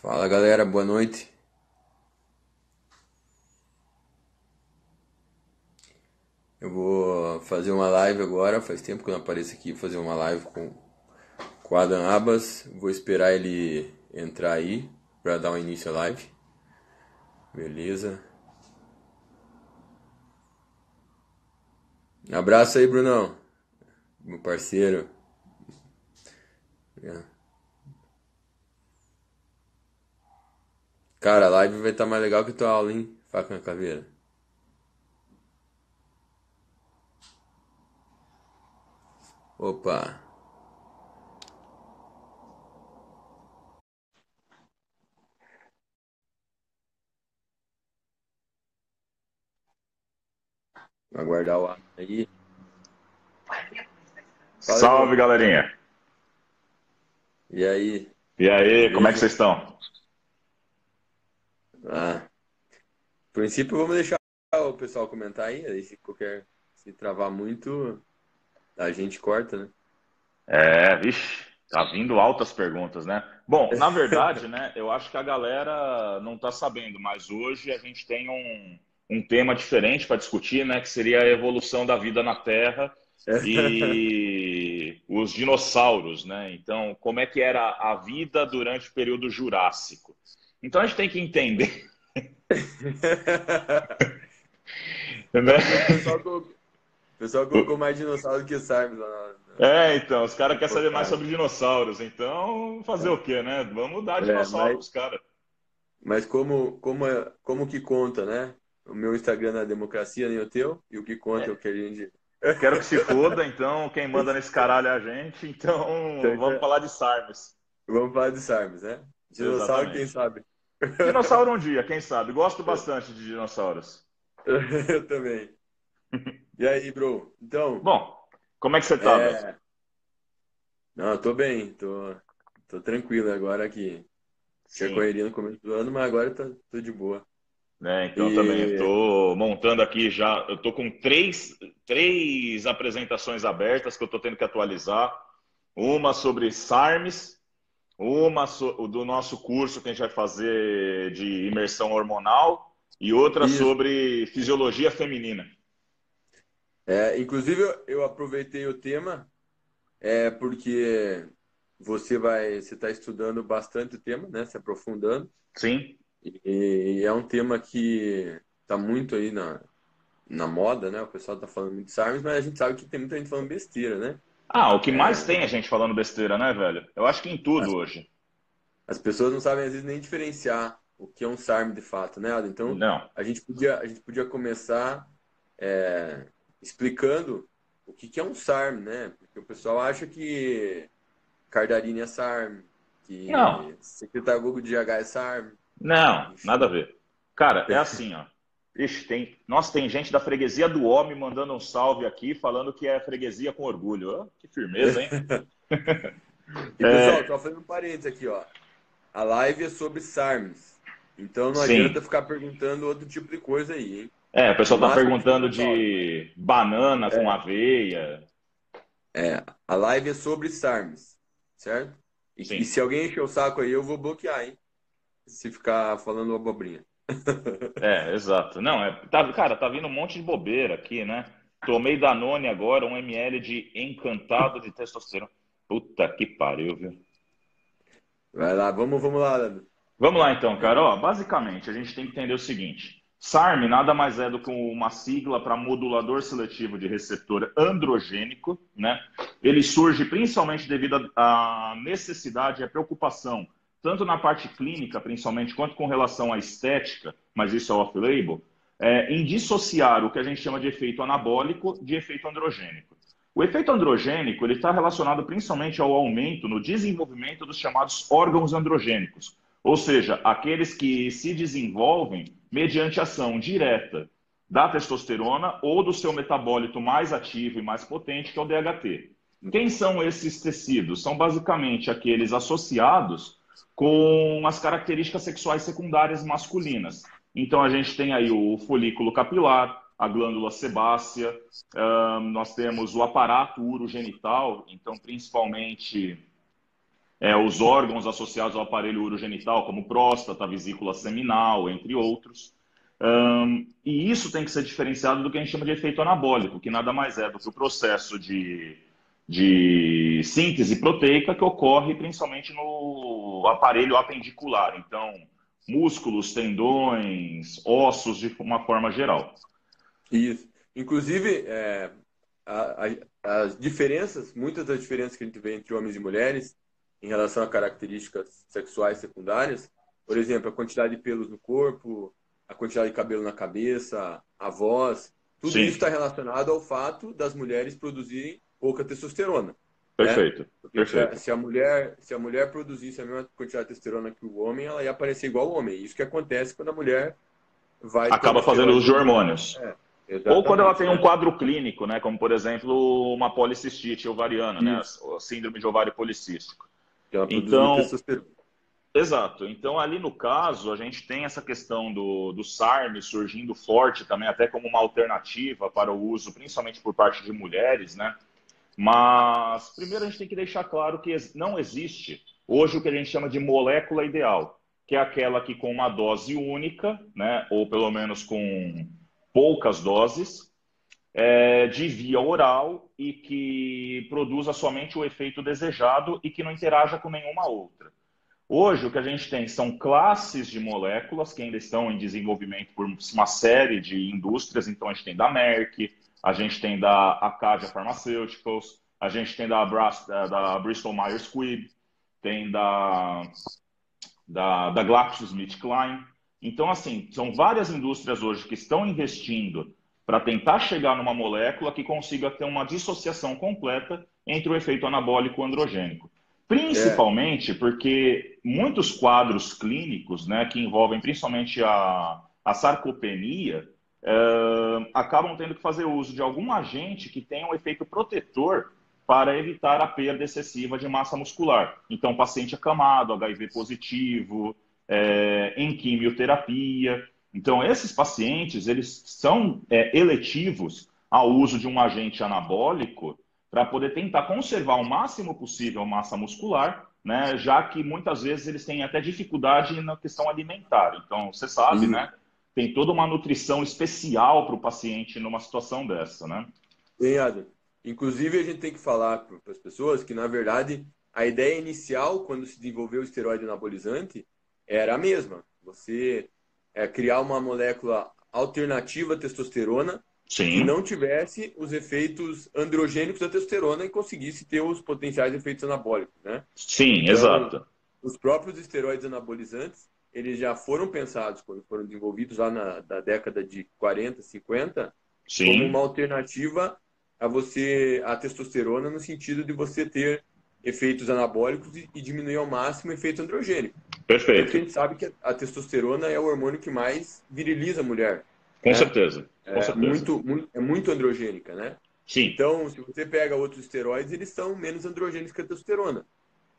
Fala galera, boa noite. Eu vou fazer uma live agora. Faz tempo que eu não apareço aqui fazer uma live com, o Adam Abas. Vou esperar ele entrar aí para dar um início à live. Beleza. Abraço aí, Brunão. Meu parceiro. É. Cara, a live vai estar mais legal que tua aula, hein? Faca na caveira. Opa. Aguardar o ar aí. Fala, Salve, irmão. galerinha. E aí? E aí, como é que vocês estão? Ah, a princípio vamos deixar o pessoal comentar aí, aí se qualquer se travar muito, a gente corta, né? É, vixe, tá vindo altas perguntas, né? Bom, na verdade, né, eu acho que a galera não tá sabendo, mas hoje a gente tem um, um tema diferente para discutir, né, que seria a evolução da vida na Terra e os dinossauros, né? Então, como é que era a vida durante o período Jurássico? Então a gente tem que entender, né? O pessoal colocou, mais dinossauro que na, É, então, os caras querem saber mais sobre dinossauros. Então, fazer o quê, né? Vamos dar É, dinossauro mas, caras. mas como, como, é- como que conta, né? O meu Instagram é democracia, nem o teu, e o que conta é o que a gente. Quero que se foda, então, quem manda nesse caralho é a gente. Então, Então, vamos é- falar de Sarmes. Vamos falar de Sarmes, né? Dinossauro, quem Exatamente. sabe? Dinossauro um dia, quem sabe? Gosto bastante de dinossauros. Eu também. E aí, bro? Então, Bom, como é que você tá, velho? é. Não, eu tô bem, tô, tô tranquilo agora aqui. Tinha correria no começo do ano, mas agora tá, tô de boa. né? Então também E tô montando aqui já, eu tô com três, três apresentações abertas que eu tô tendo que atualizar. Uma sobre SARMs, uma do nosso curso que a gente vai fazer de imersão hormonal e outra isso. sobre fisiologia feminina. É, inclusive, eu, aproveitei o tema, é porque você vai, você está estudando bastante o tema, né? Se aprofundando. Sim, E, é um tema que está muito aí na, na moda, né? O pessoal está falando muito de SARMs, mas a gente sabe que tem muita gente falando besteira, né? Ah, o que mais É, tem é gente falando besteira, né, velho? Eu acho que em tudo as, hoje. as pessoas não sabem, às vezes, nem diferenciar o que é um SARM de fato, né, Adam? Então, Não. a gente podia, a gente podia começar é, explicando o que que é um SARM, né? Porque o pessoal acha que Cardarine é SARM, Não, que secretário Google de GH é SARM, não, nada a enfim. ver. Cara, é assim, ó. Ixi, tem... Nossa, tem gente da freguesia do homem mandando um salve aqui, falando que é freguesia com orgulho. Ó, que firmeza, hein? E pessoal, É, tô fazendo um parênteses aqui, ó. A live é sobre SARMs. Então não sim. adianta ficar perguntando outro tipo de coisa aí, hein? É, o pessoal tá perguntando com de banana com É, aveia. é, a live é sobre SARMs, certo? E, e se alguém encher o saco aí, eu vou bloquear, hein? Se ficar falando abobrinha. É, exato. Não, é, tá, cara, tá vindo um monte de bobeira aqui, né? Tomei Danone agora, um ml de encantado de testosterona. Puta que pariu, viu? Vai lá, vamos, vamos lá, Leandro. Vamos lá então, cara. Ó, basicamente, a gente tem que entender o seguinte: SARM nada mais é do que uma sigla para modulador seletivo de receptor androgênico, né? Ele surge principalmente devido à necessidade e à preocupação, tanto na parte clínica, principalmente, quanto com relação à estética, mas isso é off-label, é, em dissociar o que a gente chama de efeito anabólico de efeito androgênico. O efeito androgênico ele está relacionado principalmente ao aumento no desenvolvimento dos chamados órgãos androgênicos, ou seja, aqueles que se desenvolvem mediante ação direta da testosterona ou do seu metabólito mais ativo e mais potente, que é o DHT. Quem são esses tecidos? São basicamente aqueles associados com as características sexuais secundárias masculinas. Então a gente tem aí o folículo capilar, a glândula sebácea, nós temos o aparato urogenital, então principalmente é, os órgãos associados ao aparelho urogenital, como próstata, vesícula seminal, entre outros. Um, e isso tem que ser diferenciado do que a gente chama de efeito anabólico, que nada mais é do que o processo de, de síntese proteica que ocorre principalmente no aparelho apendicular. Então, músculos, tendões, ossos, de uma forma geral. Isso. Inclusive, é, a, a, as diferenças, muitas das diferenças que a gente vê entre homens e mulheres em relação a características sexuais secundárias, por exemplo, a quantidade de pelos no corpo, a quantidade de cabelo na cabeça, a voz, tudo Sim. isso está relacionado ao fato das mulheres produzirem pouca testosterona. Perfeito. Né? Perfeito. Se, a, mulher, se a mulher produzisse a mesma quantidade de testosterona que o homem, ela ia aparecer igual ao homem. Isso que acontece quando a mulher vai. Acaba fazendo os hormônios. É, Ou quando ela tem um quadro clínico, né? Como por exemplo uma policistite ovariana, né? A síndrome de ovário policístico. Então, exato. Então ali no caso a gente tem essa questão do, do SARM surgindo forte também, até como uma alternativa para o uso, principalmente por parte de mulheres, né? Mas primeiro a gente tem que deixar claro que não existe hoje o que a gente chama de molécula ideal, que é aquela que com uma dose única, né, ou pelo menos com poucas doses, é, de via oral e que produza somente o efeito desejado e que não interaja com nenhuma outra. Hoje, o que a gente tem são classes de moléculas que ainda estão em desenvolvimento por uma série de indústrias. Então, a gente tem da Merck, a gente tem da Acadia Pharmaceuticals, a gente tem da, da Bristol Myers Squibb, tem da, da, da GlaxoSmithKline. Então, assim, são várias indústrias hoje que estão investindo para tentar chegar numa molécula que consiga ter uma dissociação completa entre o efeito anabólico androgênico. Principalmente é. porque muitos quadros clínicos, né, que envolvem principalmente a, a sarcopenia, uh, acabam tendo que fazer uso de algum agente que tenha um efeito protetor para evitar a perda excessiva de massa muscular. Então, paciente acamado, HIV positivo, é, em quimioterapia. Então, esses pacientes, eles são é, eletivos ao uso de um agente anabólico para poder tentar conservar o máximo possível a massa muscular, né, já que muitas vezes eles têm até dificuldade na questão alimentar. Então, você sabe, uhum. né? Tem toda uma nutrição especial para o paciente numa situação dessa, né? Tem, Adam. Inclusive, a gente tem que falar para as pessoas que, na verdade, a ideia inicial, quando se desenvolveu o esteroide anabolizante, era a mesma. Você é, criar uma molécula alternativa à testosterona Sim. que não tivesse os efeitos androgênicos da testosterona e conseguisse ter os potenciais efeitos anabólicos, né? Sim, então, exato. Os próprios esteroides anabolizantes, eles já foram pensados, quando foram desenvolvidos lá na, na década de 40, 50, Sim. como uma alternativa a você a testosterona no sentido de você ter efeitos anabólicos e, e diminuir ao máximo o efeito androgênico. Perfeito. Porque a gente sabe que a testosterona é o hormônio que mais viriliza a mulher. Com né? certeza. Com é, certeza. Muito, muito, é muito androgênica, né? Sim. Então, se você pega outros esteroides, eles são menos androgênicos que a testosterona.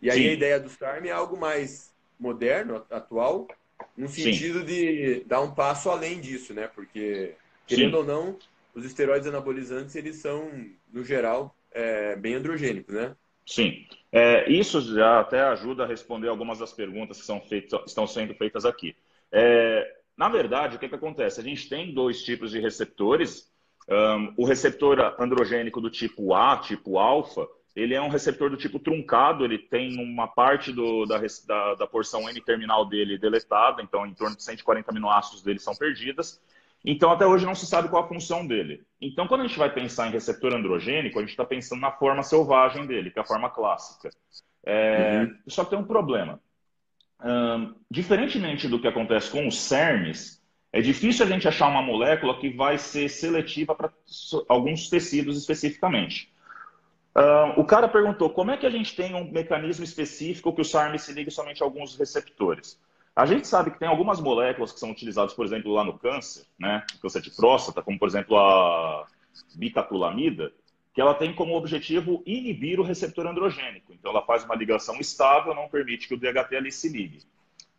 E aí Sim. a ideia do SARM é algo mais moderno, atual, no sentido Sim. de dar um passo além disso, né? Porque, querendo Sim. ou não, os esteroides anabolizantes, eles são, no geral, é, bem androgênicos, né? Sim. É, isso já até ajuda a responder algumas das perguntas que são feitas, estão sendo feitas aqui. É, na verdade, o que, que acontece? A gente tem dois tipos de receptores. Um, o receptor androgênico do tipo A, tipo alfa, ele é um receptor do tipo truncado, ele tem uma parte do, da, da, da, porção N-terminal dele deletada, então em torno de 140 aminoácidos dele são perdidas. Então, até hoje não se sabe qual a função dele. Então, quando a gente vai pensar em receptor androgênico, a gente está pensando na forma selvagem dele, que é a forma clássica. É, uhum. Só que tem um problema. Um, diferentemente do que acontece com os CERMs, é difícil a gente achar uma molécula que vai ser seletiva para alguns tecidos especificamente. Uh, o cara perguntou como é que a gente tem um mecanismo específico que o SARM se liga somente a alguns receptores. A gente sabe que tem algumas moléculas que são utilizadas, por exemplo, lá no câncer, né, câncer de próstata, como por exemplo a bicaculamida, que ela tem como objetivo inibir o receptor androgênico. Então ela faz uma ligação estável, não permite que o DHT ali se ligue.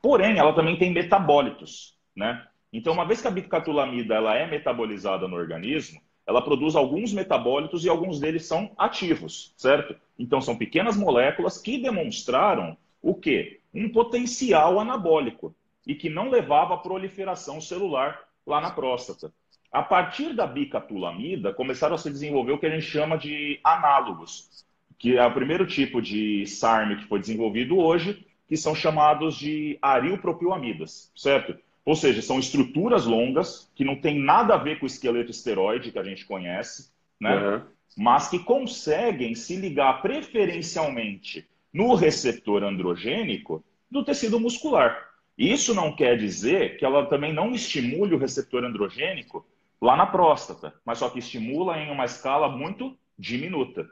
Porém, ela também tem metabólitos, né? Então, uma vez que a bicatulamida ela é metabolizada no organismo, ela produz alguns metabólitos e alguns deles são ativos, certo? Então são pequenas moléculas que demonstraram o quê? Um potencial anabólico e que não levava à proliferação celular lá na próstata. A partir da bicatulamida, começaram a se desenvolver o que a gente chama de análogos, que é o primeiro tipo de SARM que foi desenvolvido hoje, que são chamados de arilpropilamidas, certo? Ou seja, são estruturas longas que não tem nada a ver com o esqueleto esteroide que a gente conhece, né? Uhum. Mas que conseguem se ligar preferencialmente no receptor androgênico do tecido muscular. Isso não quer dizer que ela também não estimule o receptor androgênico lá na próstata, mas só que estimula em uma escala muito diminuta.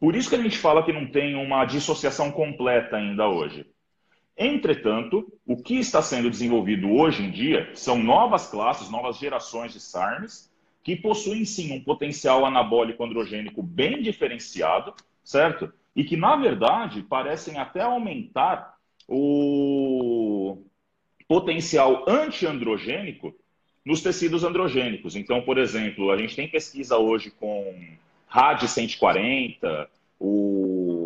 Por isso que a gente fala que não tem uma dissociação completa ainda hoje. Entretanto, o que está sendo desenvolvido hoje em dia são novas classes, novas gerações de SARMs, que possuem sim um potencial anabólico androgênico bem diferenciado, certo? E que, na verdade, parecem até aumentar o potencial antiandrogênico nos tecidos androgênicos. Então, por exemplo, a gente tem pesquisa hoje com RAD 140, o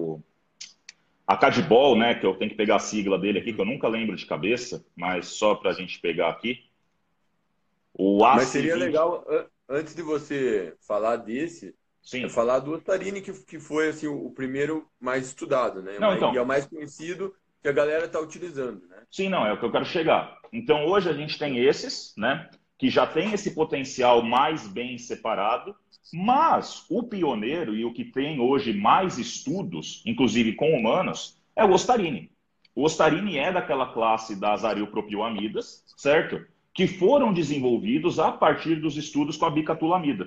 a Cadbol, né, que eu tenho que pegar a sigla dele aqui, que eu nunca lembro de cabeça, mas só para a gente pegar aqui. O AC20... Mas seria legal, antes de você falar desse, Sim. falar do Otarine, que, que foi assim, o primeiro mais estudado, né? Não, então... E é o mais conhecido que a galera está utilizando, né? Sim, não, é o que eu quero chegar. Então, hoje a gente tem esses, né? Que já tem esse potencial mais bem separado, mas o pioneiro e o que tem hoje mais estudos, inclusive com humanos, é o Ostarine. O Ostarine é daquela classe das arilpropioamidas, certo? Que foram desenvolvidos a partir dos estudos com a bicatulamida.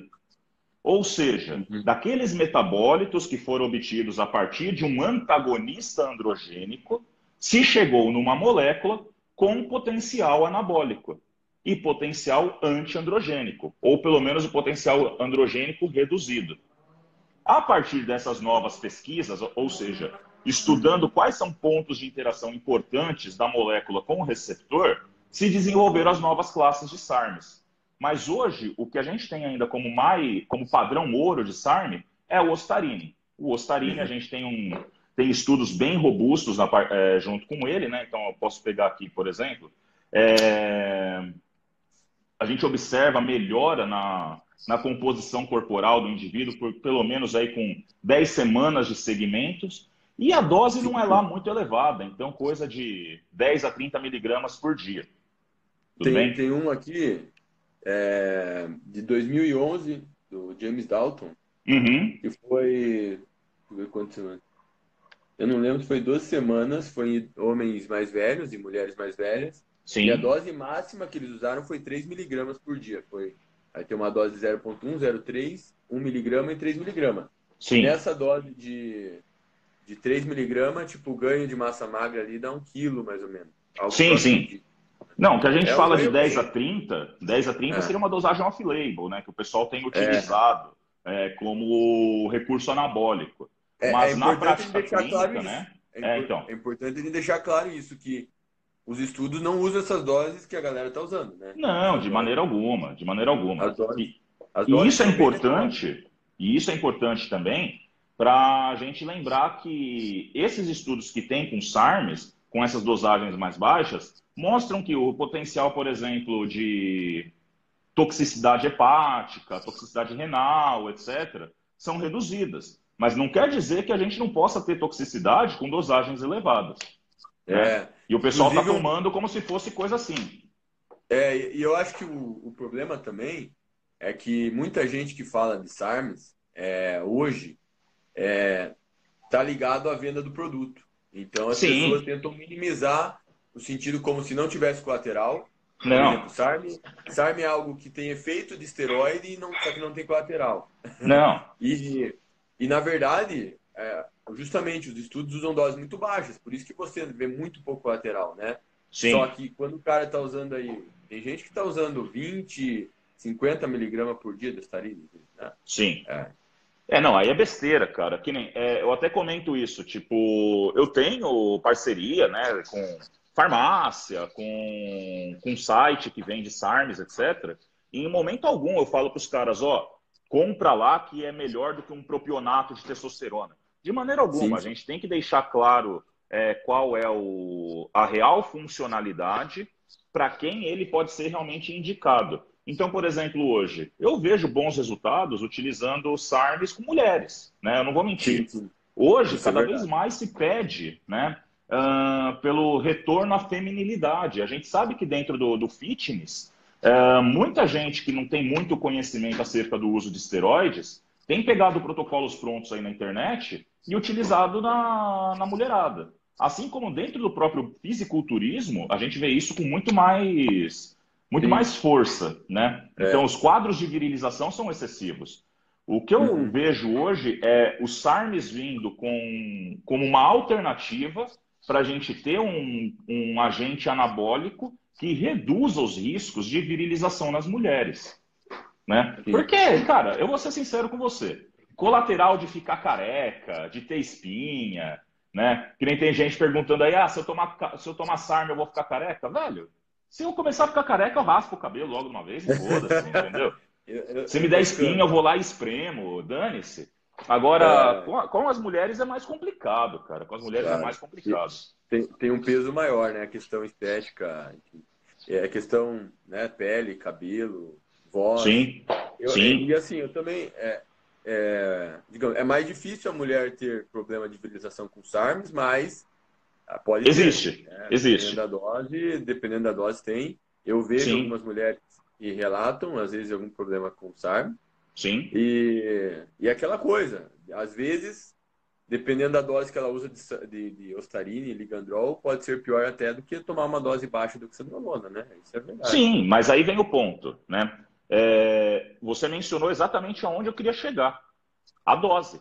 Ou seja, uhum. daqueles metabólitos que foram obtidos a partir de um antagonista androgênico, se chegou numa molécula com potencial anabólico e potencial antiandrogênico, ou pelo menos o potencial androgênico reduzido. A partir dessas novas pesquisas, ou seja, estudando quais são pontos de interação importantes da molécula com o receptor, se desenvolveram as novas classes de SARMs. Mas hoje, o que a gente tem ainda como, mai, como padrão ouro de SARM é o ostarine. O ostarine, a gente tem, um, tem estudos bem robustos na, é, junto com ele, né? Então, eu posso pegar aqui, por exemplo, é, a gente observa melhora na, na composição corporal do indivíduo por pelo menos aí com 10 semanas de segmentos. E a dose não é lá muito elevada, então coisa de 10 a 30 miligramas por dia. Tudo tem, bem? tem um aqui é, de 2011, do James Dalton, uhum. que foi. Eu não lembro se foi 12 semanas, foi em homens mais velhos e mulheres mais velhas. Sim. E a dose máxima que eles usaram foi 3 miligramas por dia. Foi, aí tem uma dose 0.1, 0.3, 1 miligrama e 3 miligramas. Sim. Nessa dose de, de 3 miligramas, tipo, o ganho de massa magra ali dá 1 quilo, mais ou menos. sim, sim. De... Não, que a gente é fala de 10 a 30, 10 a 30 é. seria uma dosagem off-label, né? Que o pessoal tem utilizado é. como recurso anabólico. É, Mas é na prática clínica, claro né? É, então. é importante deixar claro isso, que os estudos não usam essas doses que a galera está usando, né? Não, de maneira alguma, de maneira alguma. As doses, e, as doses e isso é importante, e isso é importante também para a gente lembrar que esses estudos que tem com SARMs, com essas dosagens mais baixas, mostram que o potencial, por exemplo, de toxicidade hepática, toxicidade renal, etc., são reduzidas. Mas não quer dizer que a gente não possa ter toxicidade com dosagens elevadas. Né? É. E o pessoal está tomando como se fosse coisa assim. É, e eu acho que o, o problema também é que muita gente que fala de SARMs é, hoje é, tá ligado à venda do produto. Então as Sim. pessoas tentam minimizar o sentido como se não tivesse colateral. Não. Exemplo, SARM, SARM é algo que tem efeito de esteroide, e não, só que não tem colateral. Não. e, e na verdade, é, justamente os estudos usam doses muito baixas, por isso que você vê muito pouco lateral, né? Sim. Só que quando o cara está usando aí, tem gente que está usando 20, 50 miligramas por dia de estarine, né? Sim. É. é. não, aí é besteira, cara. Que nem, é, eu até comento isso, tipo, eu tenho parceria, né, com farmácia, com, com site que vende SARMs, etc. E em momento algum eu falo para os caras, ó, compra lá que é melhor do que um propionato de testosterona. De maneira alguma, Sim. a gente tem que deixar claro é, qual é o, a real funcionalidade para quem ele pode ser realmente indicado. Então, por exemplo, hoje, eu vejo bons resultados utilizando SARMs com mulheres, né? Eu não vou mentir. Hoje, Isso é cada é vez mais se pede, né? Uh, pelo retorno à feminilidade. A gente sabe que dentro do, do fitness, uh, muita gente que não tem muito conhecimento acerca do uso de esteroides tem pegado protocolos prontos aí na internet e utilizado na, na mulherada. Assim como dentro do próprio fisiculturismo, a gente vê isso com muito mais, muito mais força, né? É. Então, os quadros de virilização são excessivos. O que eu uhum. vejo hoje é os SARMs vindo com, como uma alternativa para a gente ter um, um agente anabólico que reduza os riscos de virilização nas mulheres. Né? Porque, cara, eu vou ser sincero com você. Colateral de ficar careca, de ter espinha, né? Que nem tem gente perguntando aí, ah, se eu tomar, se eu tomar sarna eu vou ficar careca? Velho, se eu começar a ficar careca, eu raspo o cabelo logo de uma vez e foda-se, entendeu? Se me der espinha, eu vou lá e espremo, dane-se. Agora, é... com, com, as mulheres é mais complicado, cara. Com as mulheres é claro. é mais complicado. Tem, tem um peso maior, né? A questão estética, é a questão, né? Pele, cabelo, voz. Sim. Eu, Sim. E assim, eu também. É, é, digamos, é mais difícil a mulher ter problema de virilização com SARMs, mas ah, pode existe, ter, né? existe. Dependendo da dose, dependendo da dose tem. Eu vejo Sim. algumas mulheres que relatam às vezes algum problema com SARM. Sim. E, e aquela coisa, às vezes, dependendo da dose que ela usa de, de, de Ostarine e Ligandrol, pode ser pior até do que tomar uma dose baixa do Xandrolona, né? Isso é verdade. Sim, mas aí vem o ponto, né? É, você mencionou exatamente aonde eu queria chegar. A dose.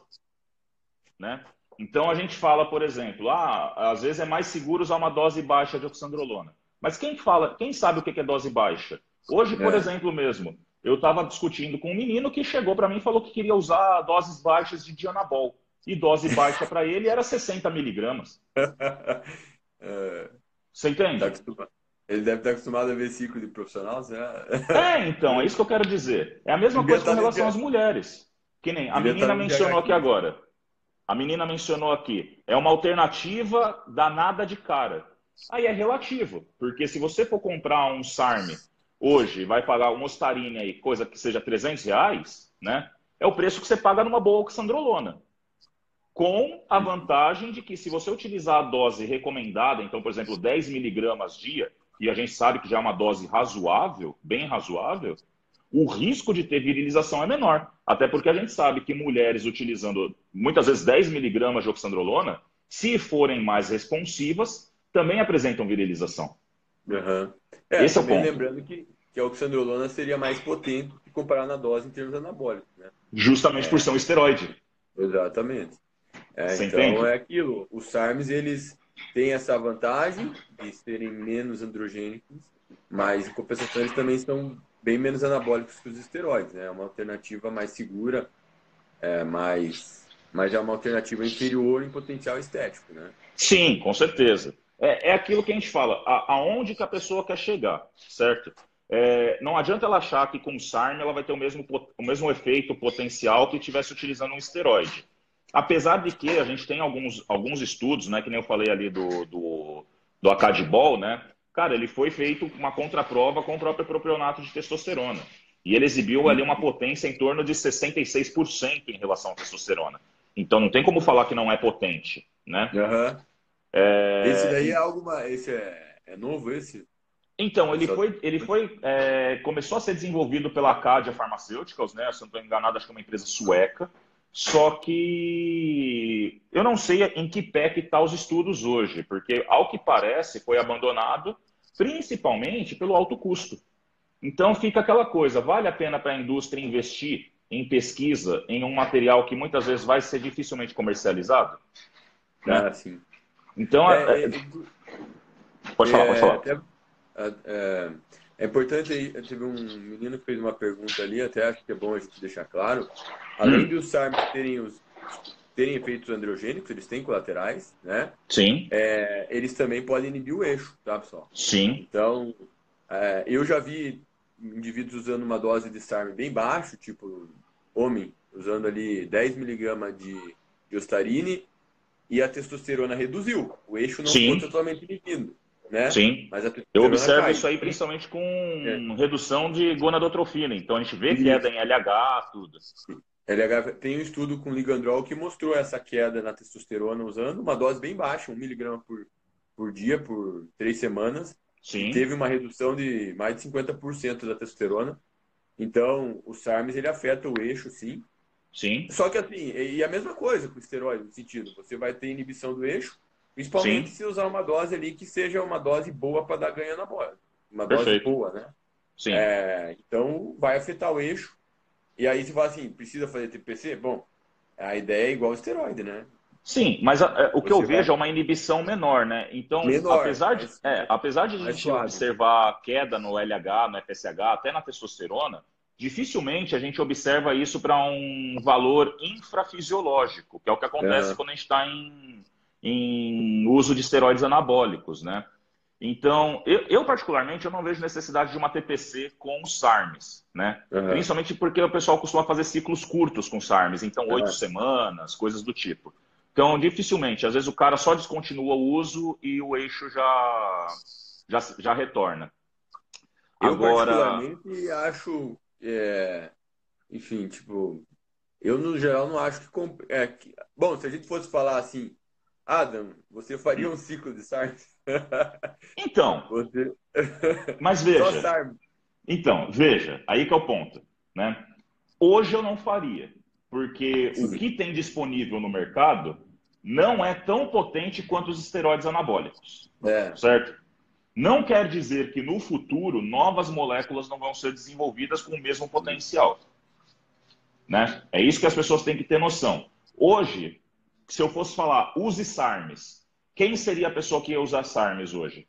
Né? Então a gente fala, por exemplo, ah, às vezes é mais seguro usar uma dose baixa de oxandrolona. Mas quem fala, quem sabe o que é dose baixa? Hoje, por é. exemplo, mesmo, eu estava discutindo com um menino que chegou para mim e falou que queria usar doses baixas de dianabol. E dose baixa para ele era 60 miligramas. É. Você entende? Ele deve estar acostumado a ver ciclo de profissional, será? É, então, é isso que eu quero dizer. É a mesma coisa com relação às mulheres. Que nem a menina mencionou aqui agora. A menina mencionou aqui. É uma alternativa danada de cara. Aí é relativo. Porque se você for comprar um SARM hoje, vai pagar uma ostarine aí, coisa que seja 300 reais, né? É o preço que você paga numa boa oxandrolona. Com a vantagem de que se você utilizar a dose recomendada, então, por exemplo, 10 miligramas dia, e a gente sabe que já é uma dose razoável, bem razoável, o risco de ter virilização é menor. Até porque a gente sabe que mulheres utilizando muitas vezes 10 miligramas de oxandrolona, se forem mais responsivas, também apresentam virilização. Uhum. É, Esse é o ponto. Lembrando que, que a oxandrolona seria mais potente que comparar na dose em termos anabólicos. Né? Justamente é. por ser um esteroide. Exatamente. É, então entende? é aquilo. Os SARMs, eles tem essa vantagem de serem menos androgênicos, mas em compensação eles também são bem menos anabólicos que os esteroides, né? É uma alternativa mais segura, é, mais, mas é uma alternativa inferior em potencial estético, né? Sim, com certeza. É, é aquilo que a gente fala, a, aonde que a pessoa quer chegar, certo? É, não adianta ela achar que com SARM ela vai ter o mesmo, o mesmo efeito potencial que estivesse utilizando um esteroide. Apesar de que a gente tem alguns, alguns estudos, né, que nem eu falei ali do, do, do Acadibol, né? Cara, ele foi feito uma contraprova com o próprio propionato de testosterona. E ele exibiu ali uma potência em torno de 66% em relação à testosterona. Então não tem como falar que não é potente, né? Uhum. É... Esse daí é algo esse é, é novo esse? Então ele foi, ele foi, é, começou a ser desenvolvido pela Acadia Pharmaceuticals, né? Se eu não estou enganado, acho que é uma empresa sueca. Só que eu não sei em que pé que estão tá os estudos hoje, porque, ao que parece, foi abandonado principalmente pelo alto custo. Então fica aquela coisa, vale a pena para a indústria investir em pesquisa em um material que muitas vezes vai ser dificilmente comercializado? Né? Ah, sim. Então, é, é, é pode falar, pode falar. É, é, é importante, teve um menino que fez uma pergunta ali, até acho que é bom a gente deixar claro. Além hum. dos SARMs terem, os, terem efeitos androgênicos, eles têm colaterais, né? Sim. É, eles também podem inibir o eixo, tá, pessoal? Sim. Então, é, eu já vi indivíduos usando uma dose de SARM bem baixo, tipo homem, usando ali 10 miligramas de, de ostarine e a testosterona reduziu. O eixo não Sim. ficou totalmente inibido. Né? Sim. Mas Eu observo cai. isso aí principalmente com É. redução de gonadotrofina. Então a gente vê Isso. queda em LH, tudo. LH tem um estudo com ligandrol que mostrou essa queda na testosterona usando uma dose bem baixa, 1 miligrama por, por dia, por três semanas. Sim. Teve uma redução de mais de 50% da testosterona. Então, o SARMs ele afeta o eixo, sim. Sim. Só que assim, e a mesma coisa com o esteroide, no sentido, você vai ter inibição do eixo, principalmente Sim. se usar uma dose ali que seja uma dose boa para dar ganho na bola. Uma dose Perfeito. boa, né? Sim. É, então, vai afetar o eixo. E aí você fala assim, precisa fazer TPC? Bom, a ideia é igual ao esteroide, né? Sim, mas a- é, o que Você eu vai- vejo é uma inibição menor, né? Então, Menor, apesar, de, mas- é, apesar de a gente suave. observar queda no LH, no FSH, até na testosterona, dificilmente a gente observa isso para um valor infrafisiológico, que é o que acontece É. quando a gente está em, em uso de esteroides anabólicos, né? Então, eu, eu, particularmente, eu não vejo necessidade de uma TPC com os SARMs, né? Aham. Principalmente porque o pessoal costuma fazer ciclos curtos com SARMs, então oito É. semanas, coisas do tipo. Então, dificilmente, às vezes o cara só descontinua o uso e o eixo já, já, já retorna. Eu, Agora, particularmente, acho. é, enfim, tipo. Eu, no geral, não acho que, comp- é, que- Bom, se a gente fosse falar assim, Adam, você faria um ciclo de SARMs? Então, Você... mas veja, então, veja, aí que é o ponto, né? Hoje eu não faria, porque o Sim. que tem disponível no mercado não é tão potente quanto os esteroides anabólicos. É, certo? Não quer dizer que no futuro novas moléculas não vão ser desenvolvidas com o mesmo potencial. Né? É isso que as pessoas têm que ter noção. Hoje, se eu fosse falar use SARMs, quem seria a pessoa que ia usar SARMs hoje?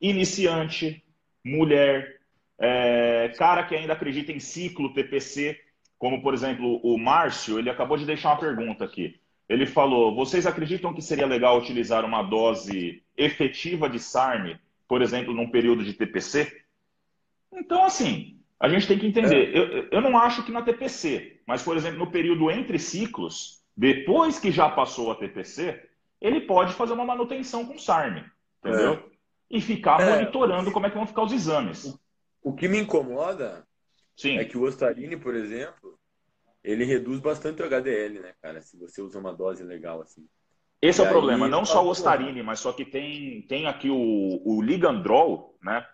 Iniciante, mulher, é, cara que ainda acredita em ciclo TPC, como por exemplo o Márcio, ele acabou de deixar uma pergunta aqui. Ele falou: vocês acreditam que seria legal utilizar uma dose efetiva de SARM, por exemplo, num período de TPC? Então, assim, a gente tem que entender. Eu, eu não acho que na TPC, mas, por exemplo, no período entre ciclos, depois que já passou a TPC, ele pode fazer uma manutenção com SARM, entendeu? E ficar É. monitorando como é que vão ficar os exames. O que me incomoda Sim, é que o Ostarine, por exemplo, ele reduz bastante o HDL, né, cara? Se você usa uma dose legal assim. esse é e o problema. Não só o. Ostarine, mas só que tem, tem aqui o, o Ligandrol, né?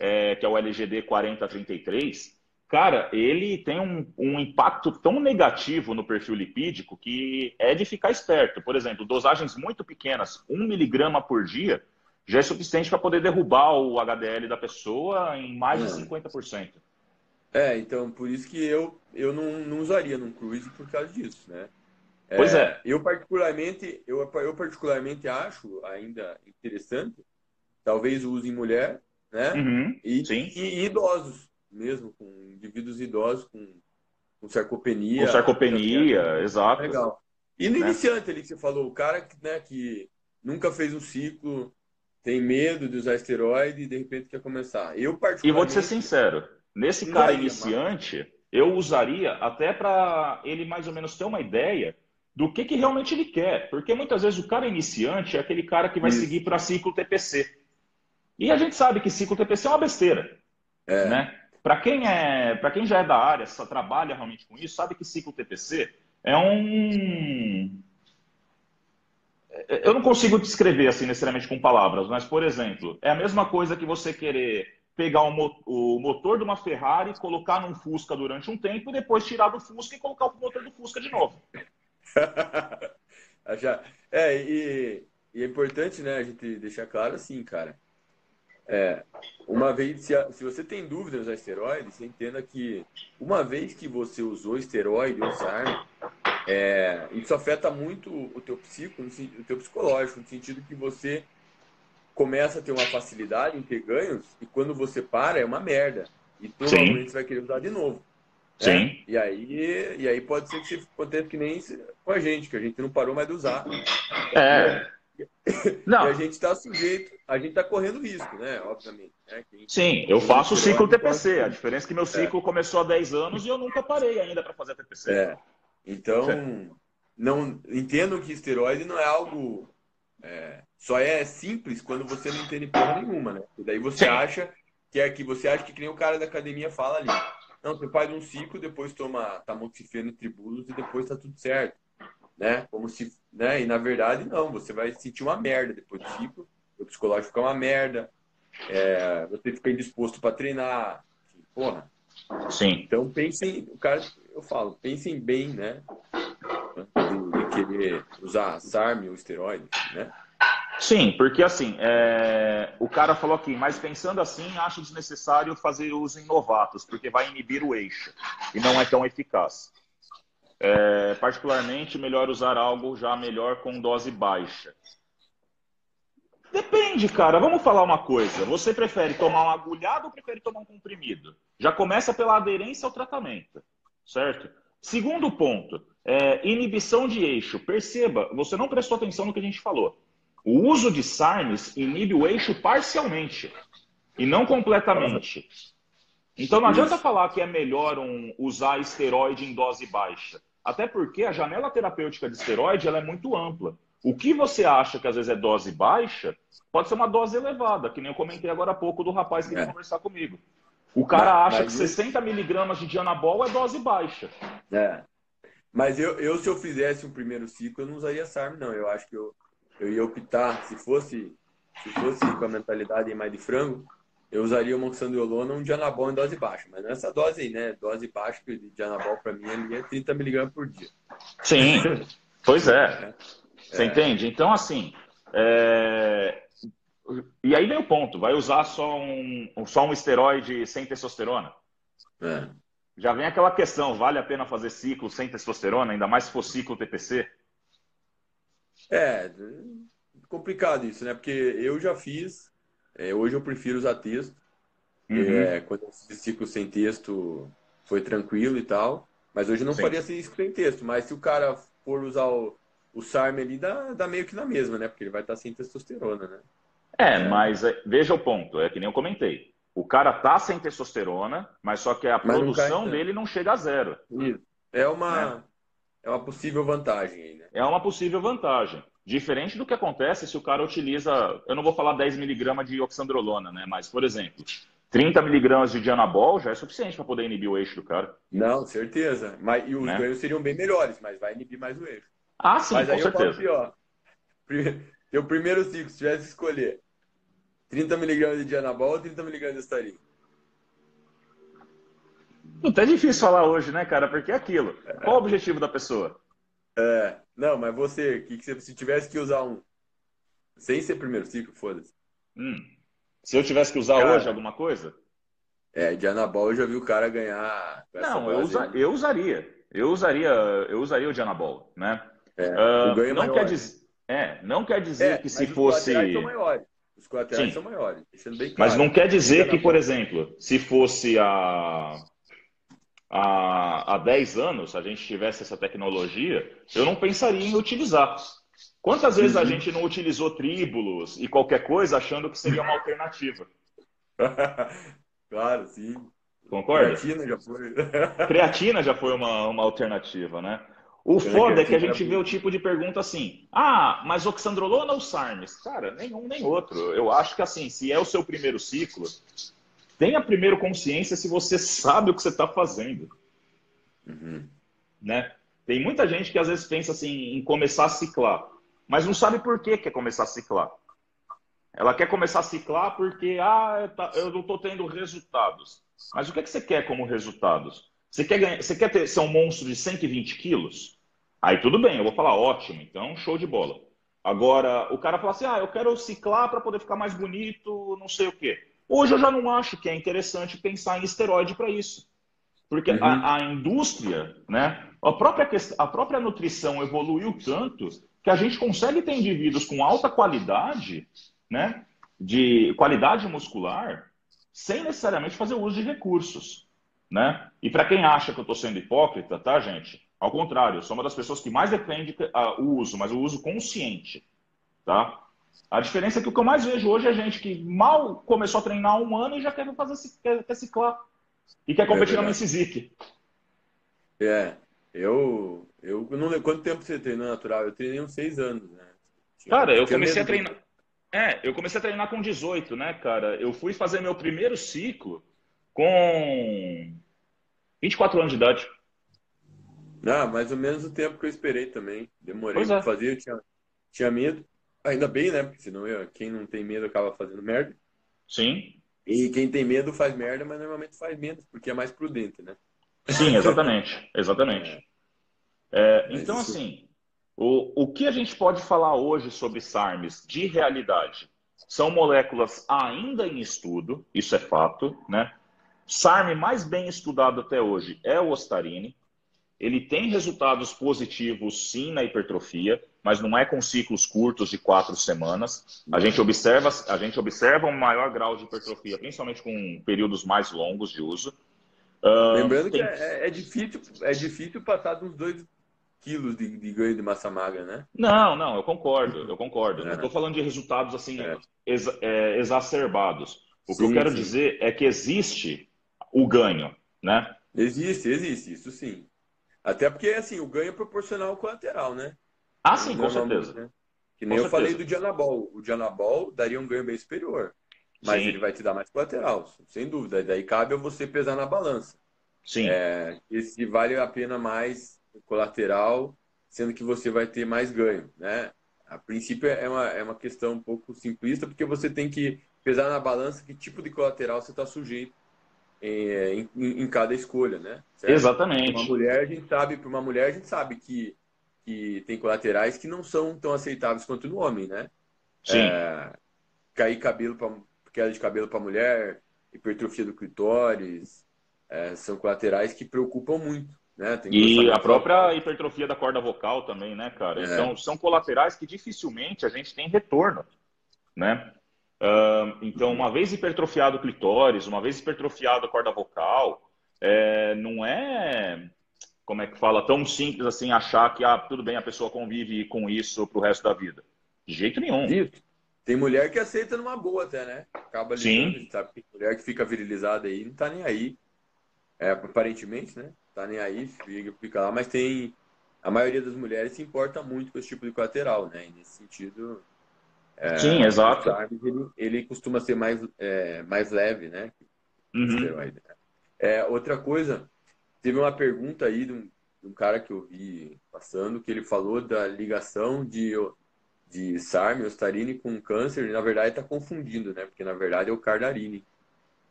É, que é o LGD 4033. Cara, ele tem um, um impacto tão negativo no perfil lipídico que é de ficar esperto. Por exemplo, dosagens muito pequenas, 1 miligrama por dia, já é suficiente para poder derrubar o HDL da pessoa em mais de Hum. 50%. É, então por isso que eu, eu não, não usaria num cruise por causa disso, né? Pois é. Eu particularmente, eu, eu particularmente acho ainda interessante, talvez o uso em mulher, né? Uhum, E, sim. e- e idosos mesmo, com indivíduos idosos com, com sarcopenia. Com sarcopenia, exato. Legal. E no Né? iniciante ali que você falou, o cara que, né, que nunca fez um ciclo, tem medo de usar esteroide e de repente quer começar. Eu E particularmente... vou te ser sincero, nesse cara iniciante, eu usaria até para ele mais ou menos ter uma ideia do que, que realmente ele quer. Porque muitas vezes o cara iniciante é aquele cara que vai Isso. seguir para ciclo TPC. E a gente sabe que ciclo TPC é uma besteira, É. né? Para quem é, para quem já é da área, só trabalha realmente com isso, sabe que ciclo TPC é um eu não consigo descrever assim necessariamente com palavras, mas por exemplo, é a mesma coisa que você querer pegar o, mo- o motor de uma Ferrari, colocar num Fusca durante um tempo e depois tirar do Fusca e colocar o motor do Fusca de novo. Já. É, e, e é importante, né, a gente deixar claro assim, cara. É, uma vez, se, a- se você tem dúvida nos esteroides, você entenda que uma vez que você usou esteroide ou SARM, é, isso afeta muito o teu psico, o teu psicológico, no sentido que você começa a ter uma facilidade em ter ganhos e quando você para é uma merda. E provavelmente você vai querer usar de novo. Sim. né? E aí, e aí pode ser que você aconteça que nem com a gente, que a gente não parou mais de usar. É. Não. E a gente está sujeito, a gente está correndo risco, né? Obviamente. Né? Sim, eu faço o ciclo TPC. A diferença é que meu ciclo é. começou há 10 anos e eu nunca parei ainda para fazer a TPC. É. Então, não entendo que esteroide não é algo. É, só é simples quando você não entende porra nenhuma, né? E daí você Sim. acha que é que você acha que nem o cara da academia fala ali. Não, você faz um ciclo, depois toma tamoxifeno e tribulos e depois tá tudo certo. Né? Como se, né? E na verdade não, você vai sentir uma merda depois do ciclo, o psicológico fica uma merda, é, você fica indisposto para treinar, assim, porra. Sim. Então pensem, o cara, eu falo, pensem bem, né? De, querer usar SARM ou esteroide, né? Sim, porque assim, é... o cara falou aqui, mas pensando assim, acho desnecessário fazer uso em novatos, porque vai inibir o eixo e não é tão eficaz. É... Particularmente, melhor usar algo já melhor com dose baixa. Depende, cara. Vamos falar uma coisa. Você prefere tomar um agulhado ou prefere tomar um comprimido? Já começa pela aderência ao tratamento, certo? Segundo ponto, é... inibição de eixo. Perceba, você não prestou atenção no que a gente falou. O uso de SARMs inibe o eixo parcialmente e não completamente. Então não adianta falar que é melhor um, usar esteroide em dose baixa. Até porque a janela terapêutica de esteroide ela é muito ampla. O que você acha que às vezes é dose baixa, pode ser uma dose elevada, que nem eu comentei agora há pouco do rapaz que veio é. conversar comigo. O cara mas, acha mas que 60 miligramas de dianabol é dose baixa. É. Mas eu, eu, se eu fizesse um primeiro ciclo, eu não usaria SARM, não. Eu acho que eu, eu ia optar, se fosse, se fosse com a mentalidade mais de frango, eu usaria o moxandrolona um dianabol em dose baixa. Mas nessa dose aí, né? Dose baixa de dianabol para mim ali é 30 miligramas por dia. Sim, pois é. Você é. entende? Então, assim, é... e aí vem o ponto, vai usar só um, só um esteroide sem testosterona? É. Já vem aquela questão, vale a pena fazer ciclo sem testosterona, ainda mais se for ciclo TPC? É, complicado isso, né? Porque eu já fiz, é, hoje eu prefiro usar texto. Uhum. É, quando eu fiz ciclo sem texto, foi tranquilo e tal. Mas hoje não Sim. faria isso sem texto. Mas se o cara for usar o, o SARM ali, dá, dá meio que na mesma, né? Porque ele vai estar sem testosterona, né? É, mas é, veja o ponto, é que nem eu comentei. O cara tá sem testosterona, mas só que a mas produção não dele não chega a zero. Isso. É uma, é. é uma possível vantagem aí, né? é uma possível vantagem. Diferente do que acontece se o cara utiliza, eu não vou falar 10 miligramas de oxandrolona, né? Mas, por exemplo, 30 miligramas de dianabol já é suficiente para poder inibir o eixo do cara. Não, certeza. Mas, e os né? ganhos seriam bem melhores, mas vai inibir mais o eixo. Ah, sim, mas com aí certeza. eu falo assim, ó, teu primeiro ciclo, se tivesse que escolher 30 miligramas de dianabol ou 30 miligramas de estarim? Puta, é difícil falar hoje, né, cara? Porque é aquilo. Qual o objetivo da pessoa? É, não, mas você, que, que você, se tivesse que usar um, sem ser primeiro ciclo, foda-se. Hum. Se eu tivesse que usar cara, hoje alguma coisa? É, de Anabol eu já vi o cara ganhar. Não, eu, usa, eu usaria. Eu usaria, eu usaria o de Anabol, né? É, uh, não maior. quer dizer, é, não quer dizer é, que se fosse. Os colaterais são maiores. Os colaterais Sim. são maiores, deixando bem claro. Mas não quer dizer que, por exemplo, se fosse a há, há 10 anos, se a gente tivesse essa tecnologia, eu não pensaria em utilizar. Quantas vezes a uhum. gente não utilizou tríbulos e qualquer coisa achando que seria uma alternativa? claro, sim. Concorda? Creatina já foi. Creatina já foi uma, uma alternativa, né? O foda é que a gente vê o tipo de pergunta assim: ah, mas oxandrolona ou SARMs? Cara, nenhum nem outro. Eu acho que assim, se é o seu primeiro ciclo, tenha primeiro consciência se você sabe o que você está fazendo. Uhum. Né? Tem muita gente que às vezes pensa assim em começar a ciclar, mas não sabe por que quer começar a ciclar. Ela quer começar a ciclar porque ah, eu não estou tendo resultados. Mas o que, é que você quer como resultados? Você quer, ganhar, você quer ter, ser um monstro de 120 quilos? Aí tudo bem, eu vou falar ótimo, então show de bola. Agora, o cara fala assim: ah, eu quero ciclar para poder ficar mais bonito, não sei o quê. Hoje eu já não acho que é interessante pensar em esteroide para isso. Porque uhum. a, a, indústria, né, a, própria, a própria nutrição evoluiu tanto que a gente consegue ter indivíduos com alta qualidade, né, de qualidade muscular, sem necessariamente fazer uso de recursos. Né? E para quem acha que eu estou sendo hipócrita, tá, gente? Ao contrário, eu sou uma das pessoas que mais defende o uso, mas o uso consciente. tá? A diferença é que o que eu mais vejo hoje é gente que mal começou a treinar há um ano e já quer fazer quer, quer ciclar. E quer competir é na Mississippi. É, eu, eu não lembro quanto tempo você treinou natural. Eu treinei uns seis anos, né? Cara, eu comecei a treinar. É, eu comecei a treinar com 18, né, cara? Eu fui fazer meu primeiro ciclo com 24 anos de idade. Ah, mais ou menos o tempo que eu esperei também. Demorei é. pra fazer, eu tinha, tinha medo. Ainda bem, né? Porque senão eu, quem não tem medo acaba fazendo merda. Sim. E quem tem medo faz merda, mas normalmente faz menos, porque é mais prudente, né? Sim, exatamente. exatamente. É, então, isso... assim, o, o que a gente pode falar hoje sobre SARMs de realidade? São moléculas ainda em estudo, isso é fato, né? SARM mais bem estudado até hoje é o Ostarine. Ele tem resultados positivos, sim, na hipertrofia, mas não é com ciclos curtos de quatro semanas. A gente observa, a gente observa um maior grau de hipertrofia, principalmente com períodos mais longos de uso. Uh, Lembrando tem... que é, é, difícil, é difícil passar dos dois quilos de, de, ganho de massa magra, né? Não, não, eu concordo, eu concordo. É. Não estou falando de resultados assim é. ex, é, exacerbados. O sim, que eu quero sim. dizer é que existe o ganho, né? Existe, existe, isso sim. Até porque, assim, o ganho é proporcional ao colateral, né? Ah, sim, com certeza. Né? Que nem com eu certeza. falei do Dianabol. O Dianabol daria um ganho bem superior. Mas sim. ele vai te dar mais colateral, sem dúvida. Daí cabe a você pesar na balança. Sim. É, se vale a pena mais colateral, sendo que você vai ter mais ganho, né? A princípio é uma, é uma questão um pouco simplista, porque você tem que pesar na balança que tipo de colateral você está sujeito em, em, em, cada escolha, né? Certo? Exatamente. Uma mulher, a gente sabe, para uma mulher, a gente sabe que, que tem colaterais que não são tão aceitáveis quanto no homem, né? Sim. É, cair cabelo para queda de cabelo para mulher, hipertrofia do clitóris, é, são colaterais que preocupam muito. Né? e a própria hipertrofia da corda vocal também, né, cara? É. Então, são colaterais que dificilmente a gente tem retorno, né? Então, uma vez hipertrofiado o clitóris, uma vez hipertrofiado a corda vocal, é, não é, como é que fala, tão simples assim achar que ah, tudo bem, a pessoa convive com isso pro resto da vida. De jeito nenhum. Tem mulher que aceita numa boa até, né? Acaba ligando, Sim. sabe? Tem mulher que fica virilizada aí, não tá nem aí. É, aparentemente, né? Tá nem aí, fica, fica lá, mas tem. A maioria das mulheres se importa muito com esse tipo de colateral, né? E nesse sentido, é, Sim, exato. ele, ele costuma ser mais, é, mais leve, né? Uhum. É, outra coisa, teve uma pergunta aí de um, de um, cara que eu vi passando, que ele falou da ligação de, de SARM, Ostarine com câncer, e na verdade está confundindo, né? Porque na verdade é o Cardarine.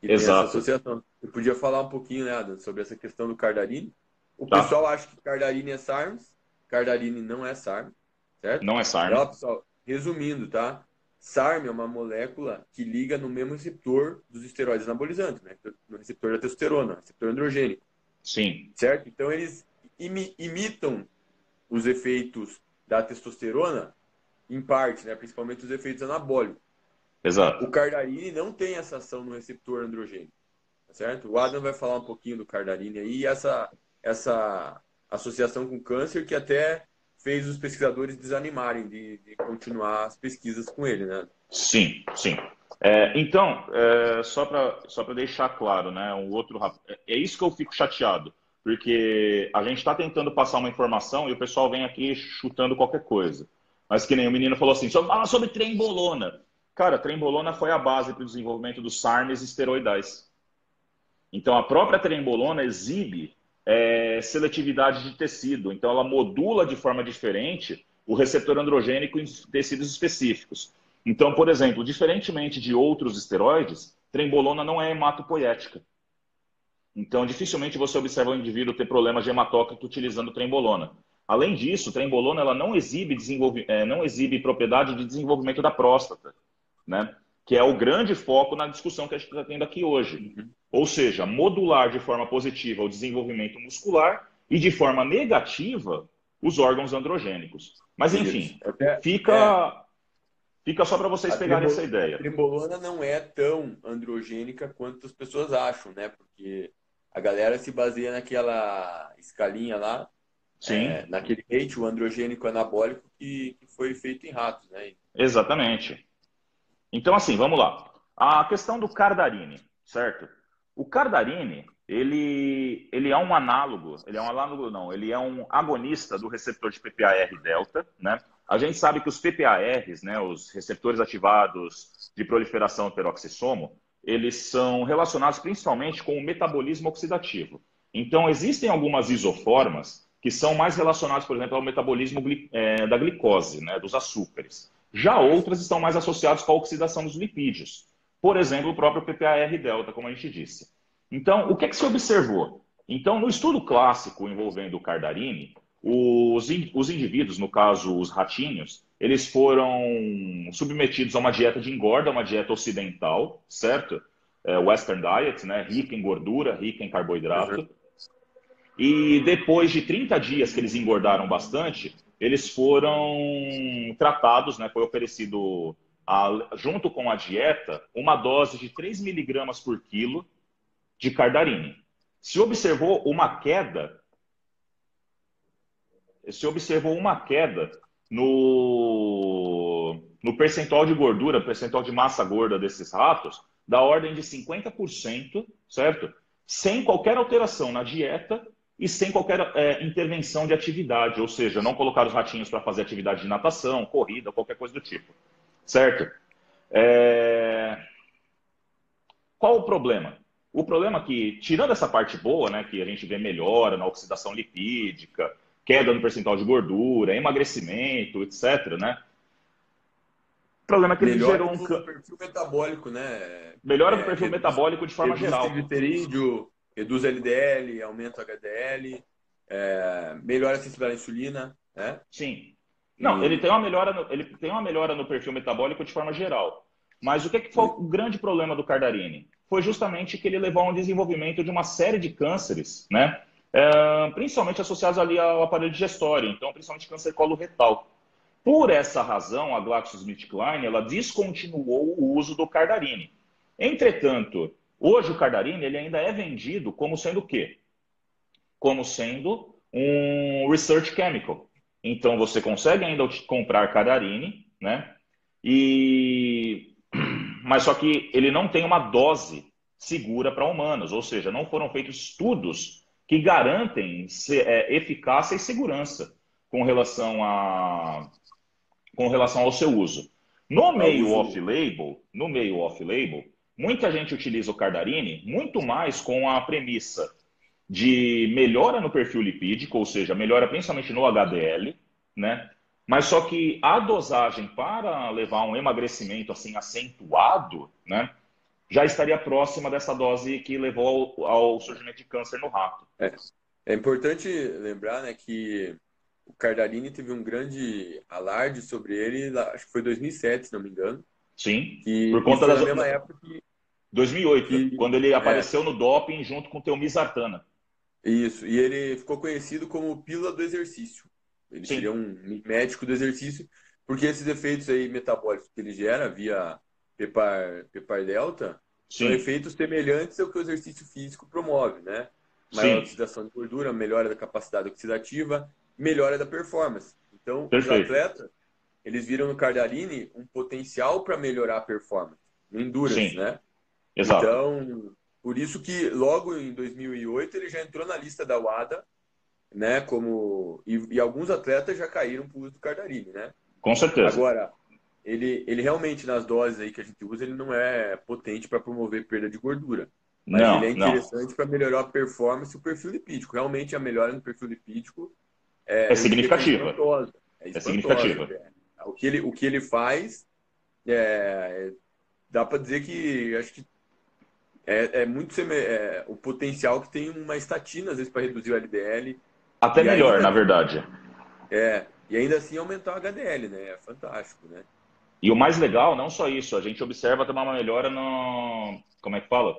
Exato. associação. Eu podia falar um pouquinho, né, Adam, sobre essa questão do Cardarine. O tá. pessoal acha que Cardarine é SARMs, Cardarine não é SARM, certo? Não é SARM. Então, pessoal, Resumindo, tá? SARM é uma molécula que liga no mesmo receptor dos esteroides anabolizantes, né? No receptor da testosterona, receptor androgênico. Sim. Certo? Então eles imitam os efeitos da testosterona em parte, né? Principalmente os efeitos anabólicos. Exato. O cardarine não tem essa ação no receptor androgênico, tá certo? O Adam vai falar um pouquinho do cardarine aí e essa essa associação com câncer que até fez os pesquisadores desanimarem de, de continuar as pesquisas com ele, né? Sim, sim. É, então, é, só para só deixar claro, né, um outro é, é isso que eu fico chateado, porque a gente está tentando passar uma informação e o pessoal vem aqui chutando qualquer coisa. Mas que nem o menino falou assim, fala sobre trembolona. Cara, trembolona foi a base para o desenvolvimento dos SARMs esteroidais. Então, a própria trembolona exibe é, seletividade de tecido. Então, ela modula de forma diferente o receptor androgênico em tecidos específicos. Então, por exemplo, diferentemente de outros esteroides, trembolona não é hematopoética. Então, dificilmente você observa um indivíduo ter problemas de hematócrito utilizando trembolona. Além disso, trembolona ela não exibe, desenvolve... É, não exibe propriedade de desenvolvimento da próstata, né? Que é o grande foco na discussão que a gente está tendo aqui hoje. Uhum. Ou seja, modular de forma positiva o desenvolvimento muscular e de forma negativa os órgãos androgênicos. Mas enfim, Até, fica, é, fica só para vocês pegarem essa ideia. A trembolona não é tão androgênica quanto as pessoas acham, né? Porque a galera se baseia naquela escalinha lá, Sim. É, naquele rate, o androgênico anabólico que, que foi feito em ratos, né? Exatamente. Então, assim, vamos lá. A questão do Cardarine, certo? O Cardarine, ele, ele é um análogo, ele é um análogo não, ele é um agonista do receptor de PPAR delta, né? A gente sabe que os PPARs, né, os receptores ativados de proliferação peroxisomo, eles são relacionados principalmente com o metabolismo oxidativo. Então, existem algumas isoformas que são mais relacionadas, por exemplo, ao metabolismo é, da glicose, né, dos açúcares. Já outras estão mais associadas com a oxidação dos lipídios. Por exemplo, o próprio PPAR-delta, como a gente disse. Então, o que, é que se observou? Então, no estudo clássico envolvendo o Cardarine, os, os indivíduos, no caso os ratinhos, eles foram submetidos a uma dieta de engorda, uma dieta ocidental, certo? É, Western diet, né? rica em gordura, rica em carboidrato. Uhum. E depois de 30 dias que eles engordaram bastante, eles foram tratados, né? Foi oferecido, a, junto com a dieta, uma dose de 3 miligramas por quilo de cardarine. Se observou uma queda se observou uma queda no, no percentual de gordura, percentual de massa gorda desses ratos, da ordem de 50%, certo? Sem qualquer alteração na dieta e sem qualquer é, intervenção de atividade, ou seja, não colocar os ratinhos para fazer atividade de natação, corrida, qualquer coisa do tipo, certo? É... Qual o problema? O problema é que, tirando essa parte boa, né, que a gente vê melhora na oxidação lipídica, queda no percentual de gordura, emagrecimento, etc. Né? O problema é que ele gerou um perfil metabólico, né? Melhora é, o perfil metabólico de forma geral. Reduz reduz LDL, aumenta o HDL, é, melhora a sensibilidade à insulina, né? Sim. Não, e... ele tem uma melhora, no, ele tem uma melhora no perfil metabólico de forma geral. Mas o que, que foi o grande problema do Cardarine? Foi justamente que ele levou a um desenvolvimento de uma série de cânceres, né? é, principalmente associados ali ao aparelho digestório, então principalmente câncer coloretal. Por essa razão, a GlaxoSmithKline ela descontinuou o uso do Cardarine. Entretanto, hoje o Cardarine ele ainda é vendido como sendo o quê? Como sendo um research chemical. Então você consegue ainda comprar Cardarine, né? E mas só que ele não tem uma dose segura para humanos, ou seja, não foram feitos estudos que garantem é, eficácia e segurança com relação, a, com relação ao seu uso. No meio off-label, no meio off-label, muita gente utiliza o Cardarine muito mais com a premissa de melhora no perfil lipídico, ou seja, melhora principalmente no HDL, né? Mas só que a dosagem para levar um emagrecimento assim acentuado, né? já estaria próxima dessa dose que levou ao, ao surgimento de câncer no rato. É, é importante lembrar né, que o Cardarini teve um grande alarde sobre ele, acho que foi 2007, se não me engano. Sim, que, por conta da mesma época que... 2008, que, quando ele apareceu é, no doping junto com o Teomizartana. Isso, e ele ficou conhecido como pílula do exercício. Ele Sim. seria um médico do exercício, porque esses efeitos aí metabólicos que ele gera via Pepar, Pepar Delta Sim. são efeitos semelhantes ao que o exercício físico promove, né? Maior Sim. oxidação de gordura, melhora da capacidade oxidativa, melhora da performance. Então, Perfeito. os atletas, eles viram no Cardarini um potencial para melhorar a performance, no Endurance, Sim. né? Exato. Então, por isso que logo em 2008 ele já entrou na lista da WADA, né? Como e, e alguns atletas já caíram para o uso do Cardarini, né? Com certeza. Agora, ele, ele realmente, nas doses aí que a gente usa, ele não é potente para promover perda de gordura. Mas não, ele é interessante para melhorar a performance e o perfil lipídico. Realmente, a melhora no perfil lipídico é, é significativa. É, é significativa. É. O, que ele, o que ele faz, é, dá para dizer que acho que é, é muito é, o potencial que tem uma estatina, às vezes, para reduzir o LDL. Até melhor, ainda, na verdade. É, e ainda assim aumentar o HDL, né? É fantástico, né? E o mais legal, não só isso, a gente observa também uma melhora no. Como é que fala?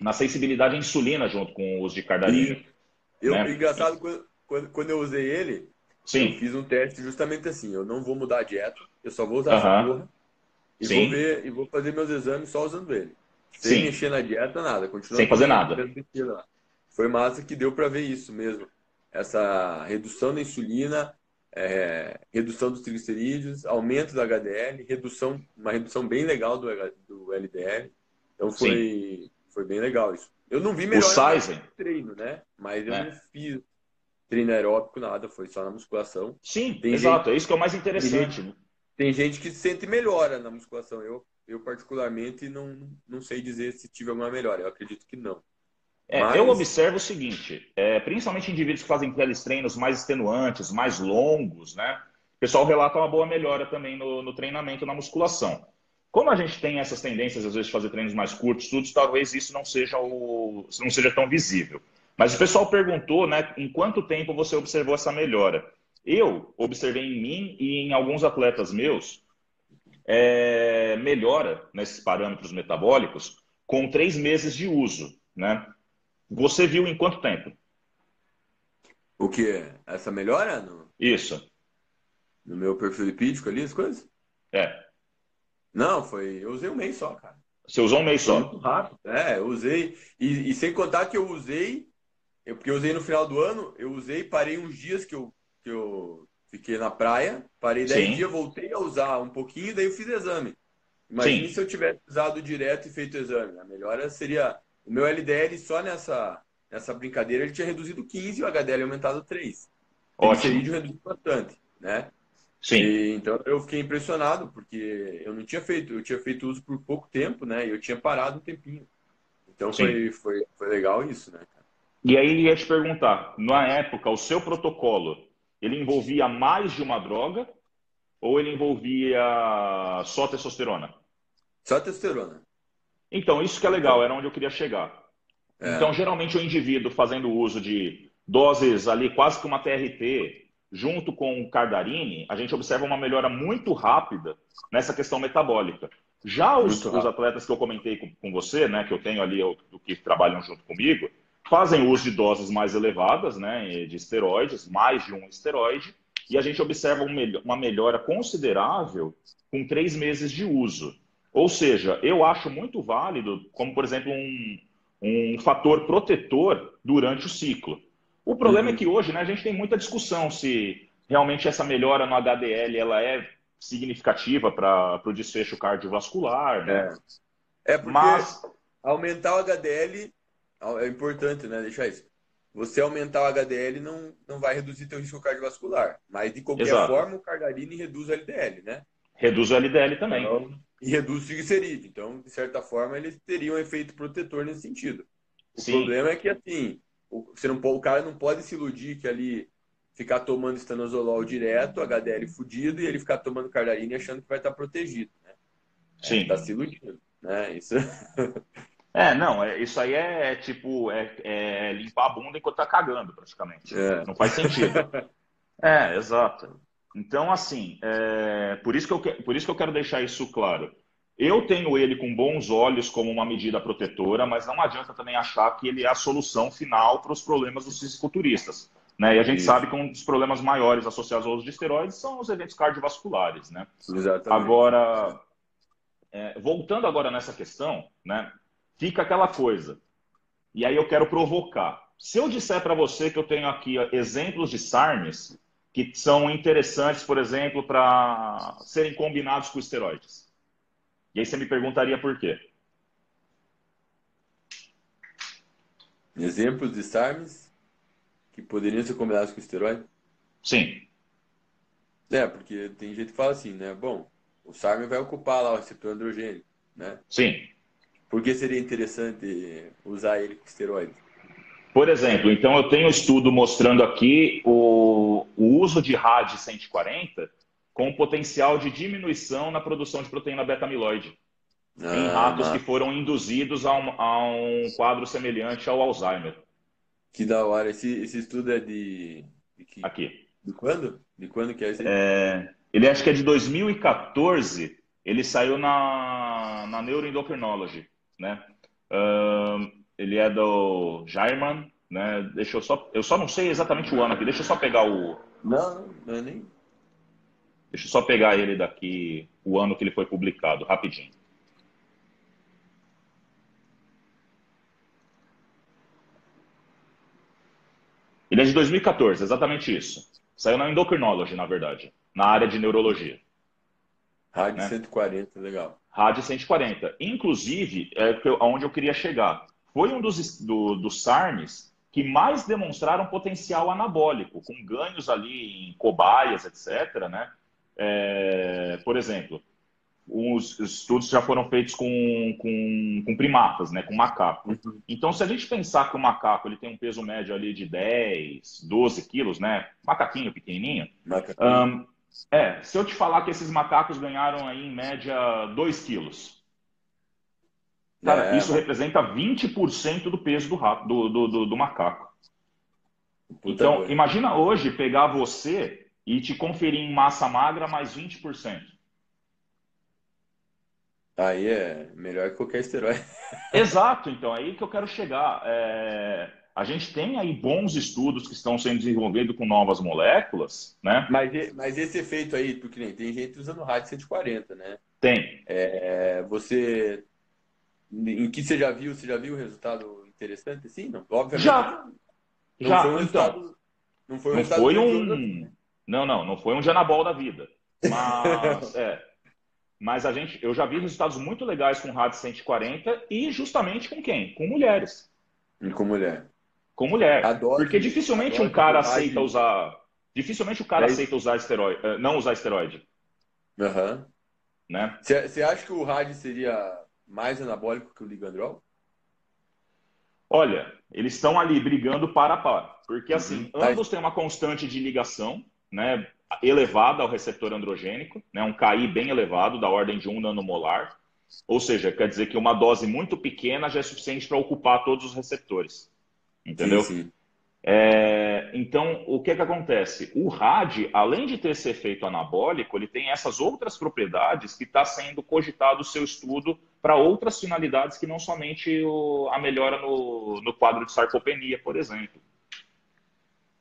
Na sensibilidade à insulina junto com o uso de cardarine. Eu, né? Engraçado, quando, quando eu usei ele, Sim. eu fiz um teste justamente assim: eu não vou mudar a dieta, eu só vou usar essa porra. E Sim. vou ver e vou fazer meus exames só usando ele. Sem Sim. mexer na dieta, nada. Continua Sem fazer nada. Foi massa que deu para ver isso mesmo. Essa redução da insulina é, redução dos triglicerídeos, aumento do HDL, redução, uma redução bem legal do, do LDL. Então foi, foi bem legal isso. Eu não vi melhor no treino, né? Mas eu é. não fiz treino aeróbico, nada, foi só na musculação. Sim, tem exato, gente, é isso que é o mais interessante. Tem gente, tem gente que sente melhora na musculação. Eu, eu particularmente, não, não sei dizer se tive alguma melhora. Eu acredito que não. É, Mas... Eu observo o seguinte, é, principalmente indivíduos que fazem aqueles treinos mais extenuantes, mais longos, né? O pessoal relata uma boa melhora também no, no treinamento, na musculação. Como a gente tem essas tendências, às vezes, de fazer treinos mais curtos, tudo, talvez isso não seja, o, não seja tão visível. Mas o pessoal perguntou, né, em quanto tempo você observou essa melhora? Eu observei em mim e em alguns atletas meus é, melhora nesses parâmetros metabólicos com três meses de uso, né? Você viu em quanto tempo? O que? Essa melhora? No... Isso. No meu perfil lipídico ali, as coisas? É. Não, foi. Eu usei um mês só, cara. Você usou um mês só? Muito rápido. É, eu usei. E, e, sem contar que eu usei, eu, porque eu usei no final do ano, eu usei, parei uns dias que eu, que eu fiquei na praia, parei 10 dias, voltei a usar um pouquinho, daí eu fiz exame. Imagine Sim. se eu tivesse usado direto e feito o exame. A melhora seria o meu LDL só nessa, nessa brincadeira ele tinha reduzido 15 e o HDL aumentado 3. O triglicerídeo reduziu bastante, né? Sim. E, então eu fiquei impressionado porque eu não tinha feito, eu tinha feito uso por pouco tempo, né? E eu tinha parado um tempinho. Então foi, foi, foi legal isso, né? E aí ia te perguntar, na época, o seu protocolo, ele envolvia mais de uma droga ou ele envolvia só testosterona? Só testosterona. Então, isso que é legal, era onde eu queria chegar. É. Então, geralmente o indivíduo fazendo uso de doses ali, quase que uma TRT, junto com o Cardarine, a gente observa uma melhora muito rápida nessa questão metabólica. Já os, os atletas que eu comentei com, com, você, né, que eu tenho ali, eu, que trabalham junto comigo, fazem uso de doses mais elevadas, né, de esteroides, mais de um esteroide, e a gente observa uma melhora considerável com três meses de uso. Ou seja, eu acho muito válido, como por exemplo, um, um fator protetor durante o ciclo. O problema é uhum. é que hoje né, a gente tem muita discussão se realmente essa melhora no HDL ela é significativa para o desfecho cardiovascular. Né? É. é porque Mas... aumentar o HDL é importante, né? Deixar isso. Você aumentar o HDL não, não vai reduzir teu risco cardiovascular. Mas, de qualquer Exato. forma, o cardarine reduz o LDL, né? Reduz o LDL também. Então, e reduz o triglicerídeo. Então, de certa forma, eles teriam um efeito protetor nesse sentido. O Sim. problema é que, assim, o, você não, o cara não pode se iludir que ali ficar tomando estanozolol direto, HDL fudido, e ele ficar tomando cardarine achando que vai estar protegido, né? Sim. Está se iludindo, né? Isso... É, não, é, isso aí é, é tipo, é, é, limpar a bunda enquanto tá cagando, praticamente. É. Não faz sentido. é, exato. Então, assim, é, por, isso que eu, por isso que eu quero deixar isso claro. Eu tenho ele com bons olhos como uma medida protetora, mas não adianta também achar que ele é a solução final para os problemas dos fisiculturistas. Né? E a gente isso. sabe que um dos problemas maiores associados ao uso de esteroides são os eventos cardiovasculares. Né? Exatamente. Agora, é, voltando agora nessa questão, né, fica aquela coisa. E aí eu quero provocar. Se eu disser para você que eu tenho aqui exemplos de SARMs que são interessantes, por exemplo, para serem combinados com esteroides. E aí você me perguntaria por quê? Exemplos de SARMs que poderiam ser combinados com esteroide? Sim. É, porque tem gente que fala assim, né? Bom, o SARM vai ocupar lá o receptor androgênico, né? Sim. Por que seria interessante usar ele com esteroide? Por exemplo, então eu tenho um estudo mostrando aqui o, o uso de RAD 140 com potencial de diminuição na produção de proteína beta-amiloide ah, em ratos que foram induzidos a um, a um, quadro semelhante ao Alzheimer. Que da hora. Esse, esse estudo é de, de que... Aqui. De quando? De quando que é esse? É, ele acho que é de 2014. Ele saiu na, na Neuroendocrinology, né? Um, ele é do Jairman, né? Deixa eu só, eu só não sei exatamente o ano aqui. Deixa eu só pegar o. Não, não é nem. Deixa eu só pegar ele daqui, o ano que ele foi publicado, rapidinho. Ele é de 2014, exatamente isso. Saiu na Endocrinology, na verdade, na área de neurologia. Rádio né? 140, legal. Rádio 140. Inclusive, é onde eu queria chegar. Foi um dos, do, dos SARMs que mais demonstraram potencial anabólico, com ganhos ali em cobaias, etc. Né? É, por exemplo, os estudos já foram feitos com, com, com primatas, né, com macaco. Uhum. Então, se a gente pensar que o macaco ele tem um peso médio ali de 10, 12 quilos, né, macaquinho pequenininho, macaquinho. Um, é, se eu te falar que esses macacos ganharam aí em média 2 quilos, cara, é, isso mas... representa 20% do peso do, rato, do, do, do, do macaco. Puta então, boa. imagina hoje pegar você e te conferir em massa magra mais 20%. Aí é melhor que qualquer esteroide. Exato, então, aí que eu quero chegar. É... A gente tem aí bons estudos que estão sendo desenvolvidos com novas moléculas, né? Mas, mas esse efeito aí, porque nem tem gente usando rádio 140, né? Tem. É, você. Em que você já viu? Você já viu o resultado interessante? Sim, não? Obviamente. Já. Não já, foi um então. Não foi um. Não, foi um... não, não, não foi um Janabol da vida. Mas, é. Mas a gente, eu já vi resultados muito legais com rádio 140 e justamente com quem? Com mulheres. E com mulher. Com mulher. Adoro, Porque dificilmente um cara aceita usar. Dificilmente o cara é aceita usar esteroide, eh, não usar esteroide. Aham. Né? Você acha que o rádio seria mais anabólico que o ligandrol? Olha, eles estão ali brigando para a par. Porque assim, uhum. ambos têm uma constante de ligação, né? elevada ao receptor androgênico, né, um KI bem elevado, da ordem de 1 nanomolar. Ou seja, quer dizer que uma dose muito pequena já é suficiente para ocupar todos os receptores. Entendeu? Sim, sim. É, então, o que, que acontece? O RAD, além de ter esse efeito anabólico, ele tem essas outras propriedades que está sendo cogitado o seu estudo para outras finalidades que não somente o, a melhora no, no quadro de sarcopenia, por exemplo.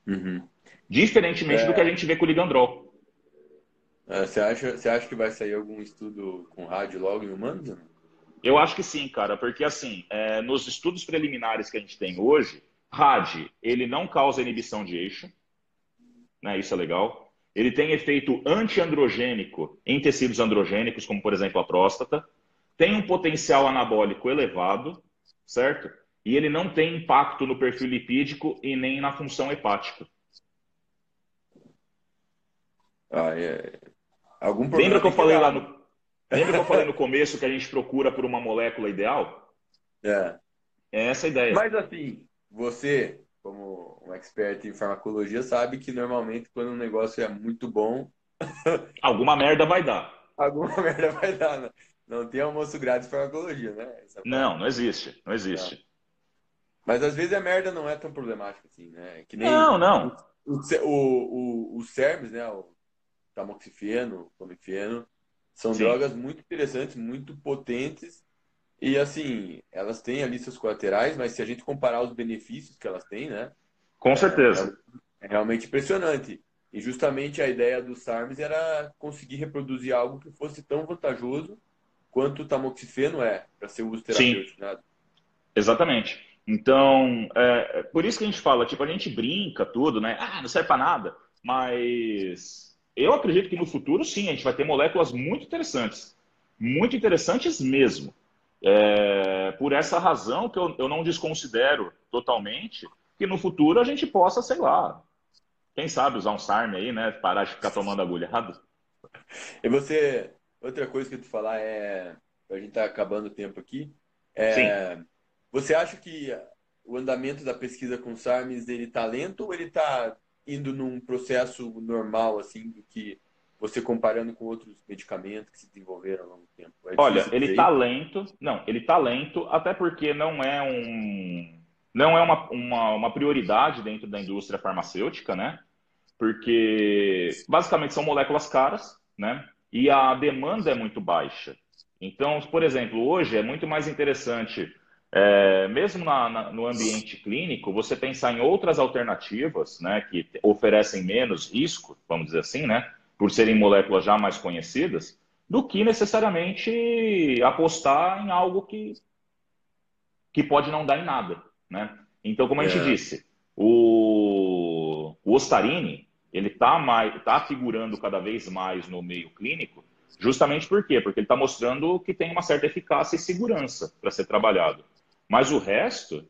Uhum. Diferentemente é... do que a gente vê com o ligandrol. É, você, acha, você acha que vai sair algum estudo com rádio logo em humanos? Eu acho que sim, cara, porque assim, é, nos estudos preliminares que a gente tem hoje, RAD, ele não causa inibição de eixo, né? Isso é legal. Ele tem efeito antiandrogênico em tecidos androgênicos, como por exemplo a próstata. Tem um potencial anabólico elevado, certo? E ele não tem impacto no perfil lipídico e nem na função hepática. Ah, é... Algum Lembra que eu falei lá no. Lembra que eu falei no começo que a gente procura por uma molécula ideal? É. É essa a ideia. Mas assim, você, como um expert em farmacologia, sabe que normalmente quando um negócio é muito bom. Alguma merda vai dar. Alguma merda vai dar, né? Não tem almoço grátis de farmacologia, né? não, não existe. Não existe. Não. Mas às vezes a merda não é tão problemática assim, né? Que nem não, não. O, o, o, o CERMS, né? O tamoxifeno, clomifeno, são Sim. drogas muito interessantes, muito potentes e assim, elas têm ali seus colaterais, mas se a gente comparar os benefícios que elas têm, né? Com certeza. É, é realmente impressionante. E justamente a ideia do SARMS era conseguir reproduzir algo que fosse tão vantajoso quanto o tamoxifeno é para ser uso terapêutico. Né? Exatamente. Então, é, é, por isso que a gente fala, tipo, a gente brinca tudo, né? Ah, não serve para nada. Mas eu acredito que no futuro, sim, a gente vai ter moléculas muito interessantes. Muito interessantes mesmo. É, por essa razão que eu, eu não desconsidero totalmente que no futuro a gente possa, sei lá, quem sabe usar um SARM aí, né? Parar de ficar tomando agulhado. E você, outra coisa que eu te falar é, a gente tá acabando o tempo aqui, é, Sim. você acha que o andamento da pesquisa com SARMs, ele tá lento ou ele tá indo num processo normal, assim, do que você comparando com outros medicamentos que se desenvolveram ao longo do tempo? É Olha, ele está lento, não, ele está lento, até porque não é um não é uma, uma, uma prioridade dentro da indústria farmacêutica, né? Porque basicamente são moléculas caras, né? E a demanda é muito baixa. Então, por exemplo, hoje é muito mais interessante é, mesmo na, na, no ambiente clínico, você pensar em outras alternativas, né, que oferecem menos risco, vamos dizer assim, né, por serem moléculas já mais conhecidas, do que necessariamente apostar em algo que, que pode não dar em nada, né? Então, como a gente é. disse, o, o Ostarini, ele está tá figurando cada vez mais no meio clínico, justamente por quê? Porque ele está mostrando que tem uma certa eficácia e segurança para ser trabalhado. Mas o resto.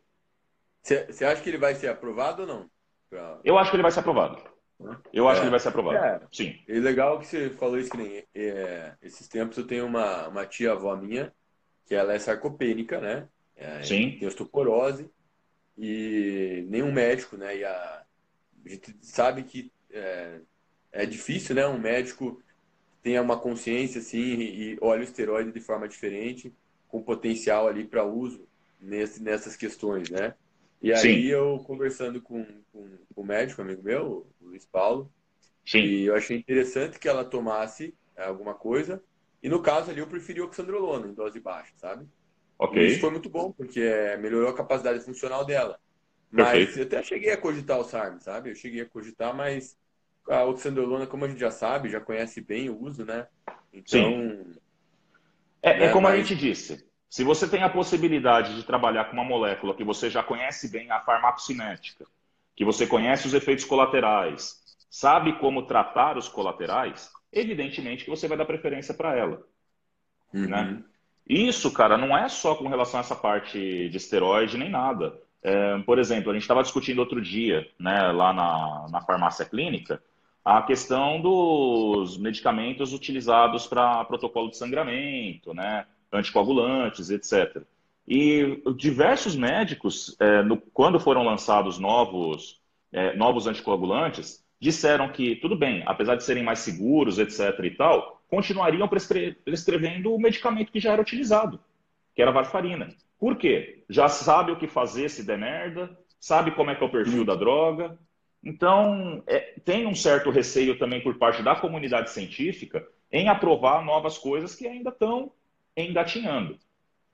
Você acha que ele vai ser aprovado ou não? Pra... Eu acho que ele vai ser aprovado. Eu acho é, que ele vai ser aprovado. É, Sim. É legal que você falou isso que nem. É, esses tempos eu tenho uma, uma tia avó minha, que ela é sarcopênica, né? É, Sim. Tem osteoporose e nenhum médico, né? E a, a gente sabe que é, é difícil, né? Um médico tenha uma consciência assim e, e olha o esteroide de forma diferente, com potencial ali para uso nesse, nessas questões, né? E aí Sim. eu conversando com, com, com, o médico, amigo meu, o Luiz Paulo, Sim. e eu achei interessante que ela tomasse é, alguma coisa, e no caso ali eu preferi oxandrolona em dose baixa, sabe? Ok. E isso foi muito bom, porque é, melhorou a capacidade funcional dela. Mas eu até cheguei a cogitar o SARM, sabe? Eu cheguei a cogitar, mas a oxandrolona, como a gente já sabe, já conhece bem o uso, né? Então. Sim. É, é, né, como a gente disse, se você tem a possibilidade de trabalhar com uma molécula que você já conhece bem a farmacocinética, que você conhece os efeitos colaterais, sabe como tratar os colaterais, evidentemente que você vai dar preferência para ela. Uhum. Né? Isso, cara, não é só com relação a essa parte de esteroide nem nada. É, por exemplo, a gente estava discutindo outro dia, né, lá na, na farmácia clínica, a questão dos medicamentos utilizados para protocolo de sangramento, né? Anticoagulantes, etc. E diversos médicos, é, no, quando foram lançados novos, é, novos anticoagulantes, disseram que, tudo bem, apesar de serem mais seguros, etc. e tal, continuariam prescre prescrevendo o medicamento que já era utilizado, que era a varfarina. Por quê? Já sabe o que fazer se der merda, sabe como é que é o perfil da droga. Então, é, tem um certo receio também por parte da comunidade científica em aprovar novas coisas que ainda estão engatinhando.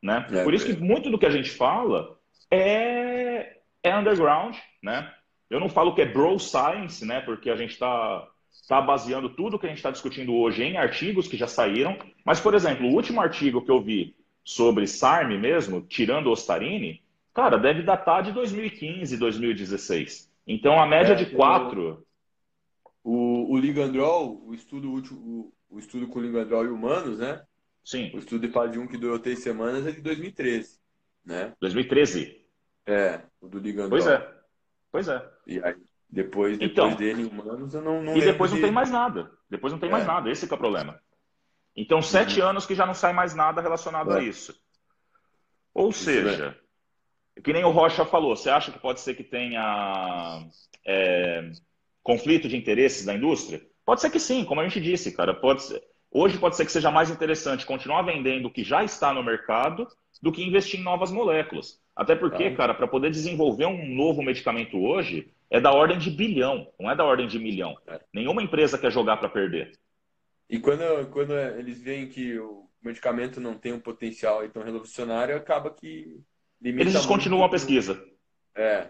Né? É, Por isso que é. muito do que a gente fala é, é underground. Né? Eu não falo que é bro science, né? porque a gente está tá baseando tudo que a gente está discutindo hoje em artigos que já saíram. Mas, por exemplo, o último artigo que eu vi sobre SARM mesmo, tirando o Ostarini, cara, deve datar de 2015, 2016. Então, a média é, de quatro... O, o Ligandrol, o estudo útil, o, o estudo com Ligandrol e humanos, né? Sim. O estudo de PAD 1 que durou três semanas é de 2013, né? 2013? É, o do Ligandol. Pois é. Pois é. E aí, depois, depois então, dele humanos, eu não, não E depois não de... tem mais nada. Depois não tem é. mais nada. Esse é o problema. Então, sete uhum. anos que já não sai mais nada relacionado é. a isso. Ou isso seja, é. que nem o Rocha falou, você acha que pode ser que tenha é, conflito de interesses da indústria? Pode ser que sim, como a gente disse, cara. Pode ser. Hoje pode ser que seja mais interessante continuar vendendo o que já está no mercado do que investir em novas moléculas. Até porque, cara, para poder desenvolver um novo medicamento hoje é da ordem de bilhão, não é da ordem de milhão. É. Nenhuma empresa quer jogar para perder. E quando, quando eles veem que o medicamento não tem um potencial tão revolucionário, acaba que Eles descontinuam a pesquisa. É,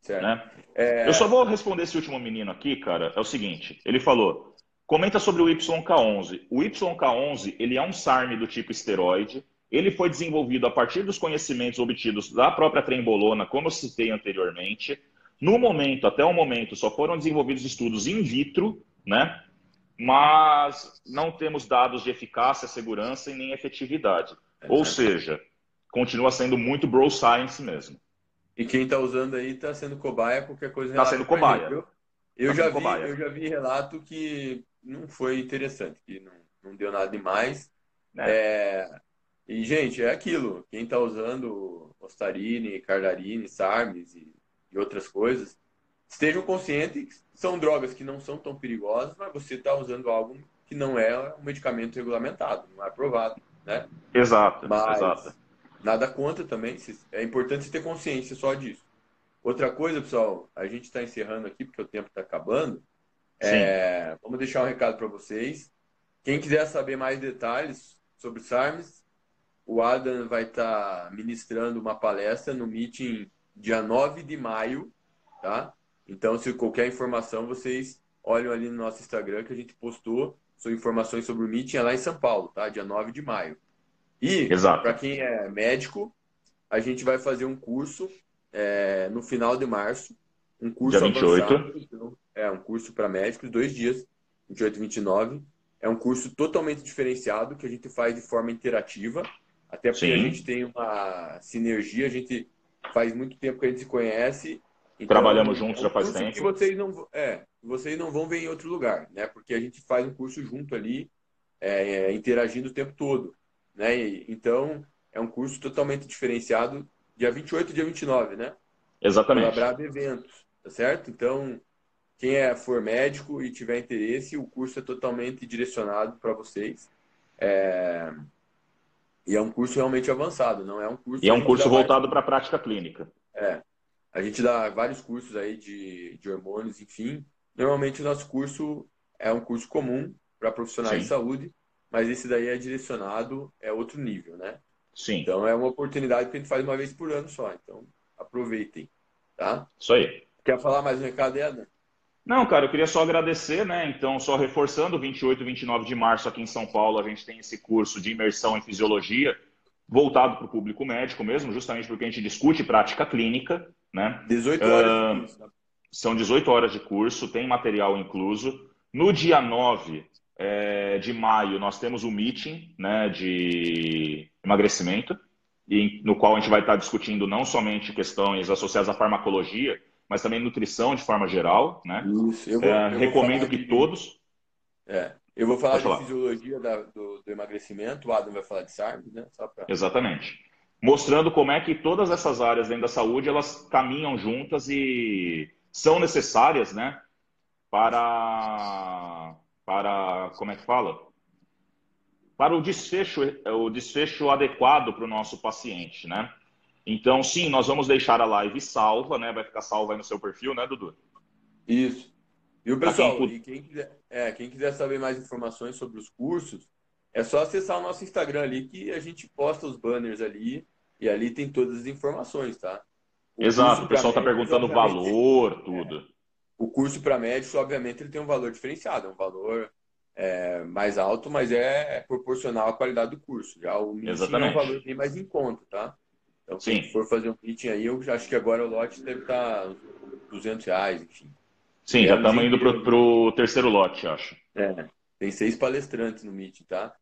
certo. Né? É... Eu só vou responder esse último menino aqui, cara. É o seguinte: ele falou, Comenta sobre o YK11. O YK11 ele é um SARM do tipo esteroide. Ele foi desenvolvido a partir dos conhecimentos obtidos da própria trembolona, como eu citei anteriormente. No momento, até o momento, só foram desenvolvidos estudos in vitro, né? Mas não temos dados de eficácia, segurança e nem efetividade. É, Ou seja, continua sendo muito bro science mesmo. E quem está usando aí está sendo cobaia, qualquer coisa. Está sendo cobaia. eu, eu, tá já vi, eu já vi relato que não foi interessante, que não, não deu nada demais. É. É, e, gente, é aquilo. Quem está usando Ostarini, Cardarini, Sarmes e, e, outras coisas, estejam conscientes que são drogas que não são tão perigosas, mas você está usando algo que não é um medicamento regulamentado, não é aprovado, né? Exato, mas, exato. Nada contra também, é importante você ter consciência só disso. Outra coisa, pessoal, a gente está encerrando aqui porque o tempo está acabando. É, vamos deixar um recado para vocês. Quem quiser saber mais detalhes sobre SARMS, o Adam vai estar tá ministrando uma palestra no meeting dia 9 de maio, tá? Então, se qualquer informação, vocês olham ali no nosso Instagram que a gente postou suas informações sobre o meeting é lá em São Paulo, tá? Dia 9 de maio. E, para quem é médico, a gente vai fazer um curso é, no final de março, um curso dia 28. Avançado, então, é um curso para médicos, dois dias, 28 e 29. É um curso totalmente diferenciado que a gente faz de forma interativa, até porque Sim. a gente tem uma sinergia, a gente faz muito tempo que a gente se conhece. Então, Trabalhamos é juntos já faz tempo. Que vocês não, é, vocês não vão ver em outro lugar, né? Porque a gente faz um curso junto ali, é, é, interagindo o tempo todo, né? E, então, é um curso totalmente diferenciado, dia 28 e dia 29, né? Exatamente. Pela Brava Eventos, tá certo? Então, quem é, for médico e tiver interesse, o curso é totalmente direcionado para vocês. É... E é um curso realmente avançado, não é um curso. E é um curso voltado para a prática clínica. É. A gente dá vários cursos aí de, de hormônios, enfim. Normalmente o nosso curso é um curso comum para profissionais Sim. de saúde, mas esse daí é direcionado, é outro nível, né? Sim. Então é uma oportunidade que a gente faz uma vez por ano só. Então aproveitem, tá? Isso aí. Quer falar mais um recado, Edna? Não, cara, eu queria só agradecer, né? Então, só reforçando, 28 e 29 de março aqui em São Paulo, a gente tem esse curso de imersão em fisiologia, voltado para o público médico mesmo, justamente porque a gente discute prática clínica, né? 18 horas uh? São 18 horas de curso, tem material incluso. No dia 9 é, de maio, nós temos o um meeting né, de emagrecimento, e, no qual a gente vai estar discutindo não somente questões associadas à farmacologia, mas também nutrição de forma geral, né? Isso, eu vou, é, recomendo que de... todos. É, eu vou falar Pode de falar. fisiologia da, do, do, emagrecimento, o Adam vai falar de SARM, né? Pra... Exatamente. Mostrando como é que todas essas áreas dentro da saúde elas caminham juntas e são necessárias, né? Para, para como é que fala? Para o desfecho, o desfecho adequado para o nosso paciente, né? Então, sim, nós vamos deixar a live salva, né? Vai ficar salva aí no seu perfil, né, Dudu? Isso. E o pessoal, quem... E quem, quiser, é, quem quiser saber mais informações sobre os cursos, é só acessar o nosso Instagram ali que a gente posta os banners ali e ali tem todas as informações, tá? O Exato, o pessoal está perguntando o valor, tudo. É, o curso para médicos, obviamente, ele tem um valor diferenciado, é um valor é, mais alto, mas é, proporcional à qualidade do curso. Já o MIT é um valor bem mais em conta, tá? Então, se for fazer um meeting aí, eu acho que agora o lote deve estar 200 reais, enfim. Sim, já estamos indo para o terceiro lote, acho. É, tem seis palestrantes no meeting, tá?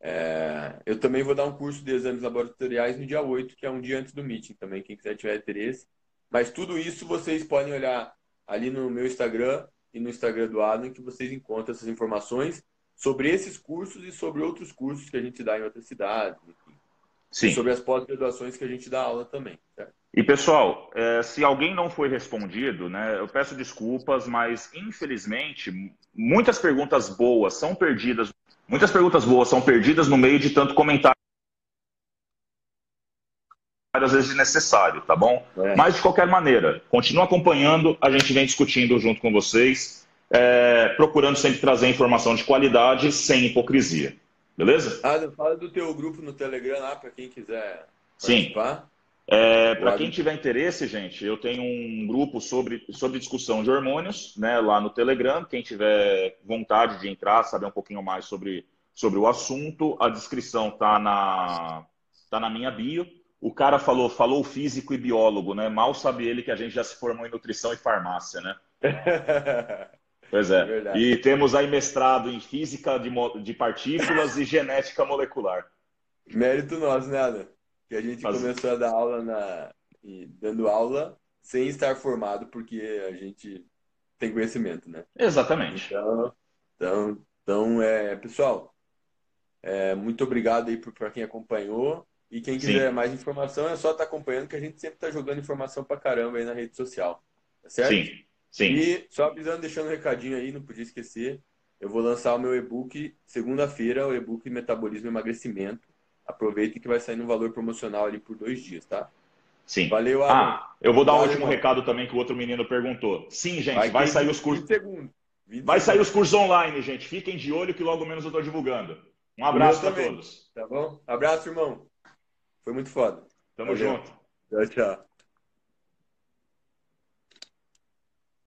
É, eu também vou dar um curso de exames laboratoriais no dia 8, que é um dia antes do meeting também, quem quiser tiver interesse. Mas tudo isso vocês podem olhar ali no meu Instagram e no Instagram do Adam, que vocês encontram essas informações sobre esses cursos e sobre outros cursos que a gente dá em outras cidades, enfim. Sim. Sobre as pós-graduações que a gente dá aula também. Certo? E pessoal, é, se alguém não foi respondido, né, eu peço desculpas, mas infelizmente muitas perguntas boas são perdidas, muitas perguntas boas são perdidas no meio de tanto comentário às vezes necessário, tá bom? É. Mas de qualquer maneira, continue acompanhando, a gente vem discutindo junto com vocês, é, procurando sempre trazer informação de qualidade sem hipocrisia. Beleza? Adam, fala do teu grupo no Telegram lá para quem quiser participar. Sim. É, para quem tiver interesse, gente, eu tenho um grupo sobre, sobre discussão de hormônios né, lá no Telegram. Quem tiver vontade de entrar, saber um pouquinho mais sobre, sobre o assunto, a descrição tá na, tá na minha bio. O cara falou, falou físico e biólogo, né? Mal sabe ele que a gente já se formou em nutrição e farmácia, né? Pois é. é e temos aí mestrado em física de, de partículas e genética molecular. Mérito nosso, né, Ana? Que a gente Mas... começou a dar aula na. dando aula sem estar formado, porque a gente tem conhecimento, né? Exatamente. Então, então, então é, pessoal, é, muito obrigado aí para quem acompanhou. E quem quiser Sim. mais informação é só estar tá acompanhando, que a gente sempre está jogando informação para caramba aí na rede social. Tá certo? Sim. Sim. E só avisando, deixando um recadinho aí, não podia esquecer. Eu vou lançar o meu e-book segunda-feira, o e-book Metabolismo e Emagrecimento. Aproveite que vai sair no valor promocional ali por dois dias, tá? Sim. Valeu, Adam. Ah, eu vou dar um último recado também que o outro menino perguntou. Sim, gente, vai, vai sair os cursos. Vai sair os cursos online, gente. Fiquem de olho que logo menos eu estou divulgando. Um abraço para todos. Tá bom? Abraço, irmão. Foi muito foda. Tamo Valeu. junto. Tchau, tchau.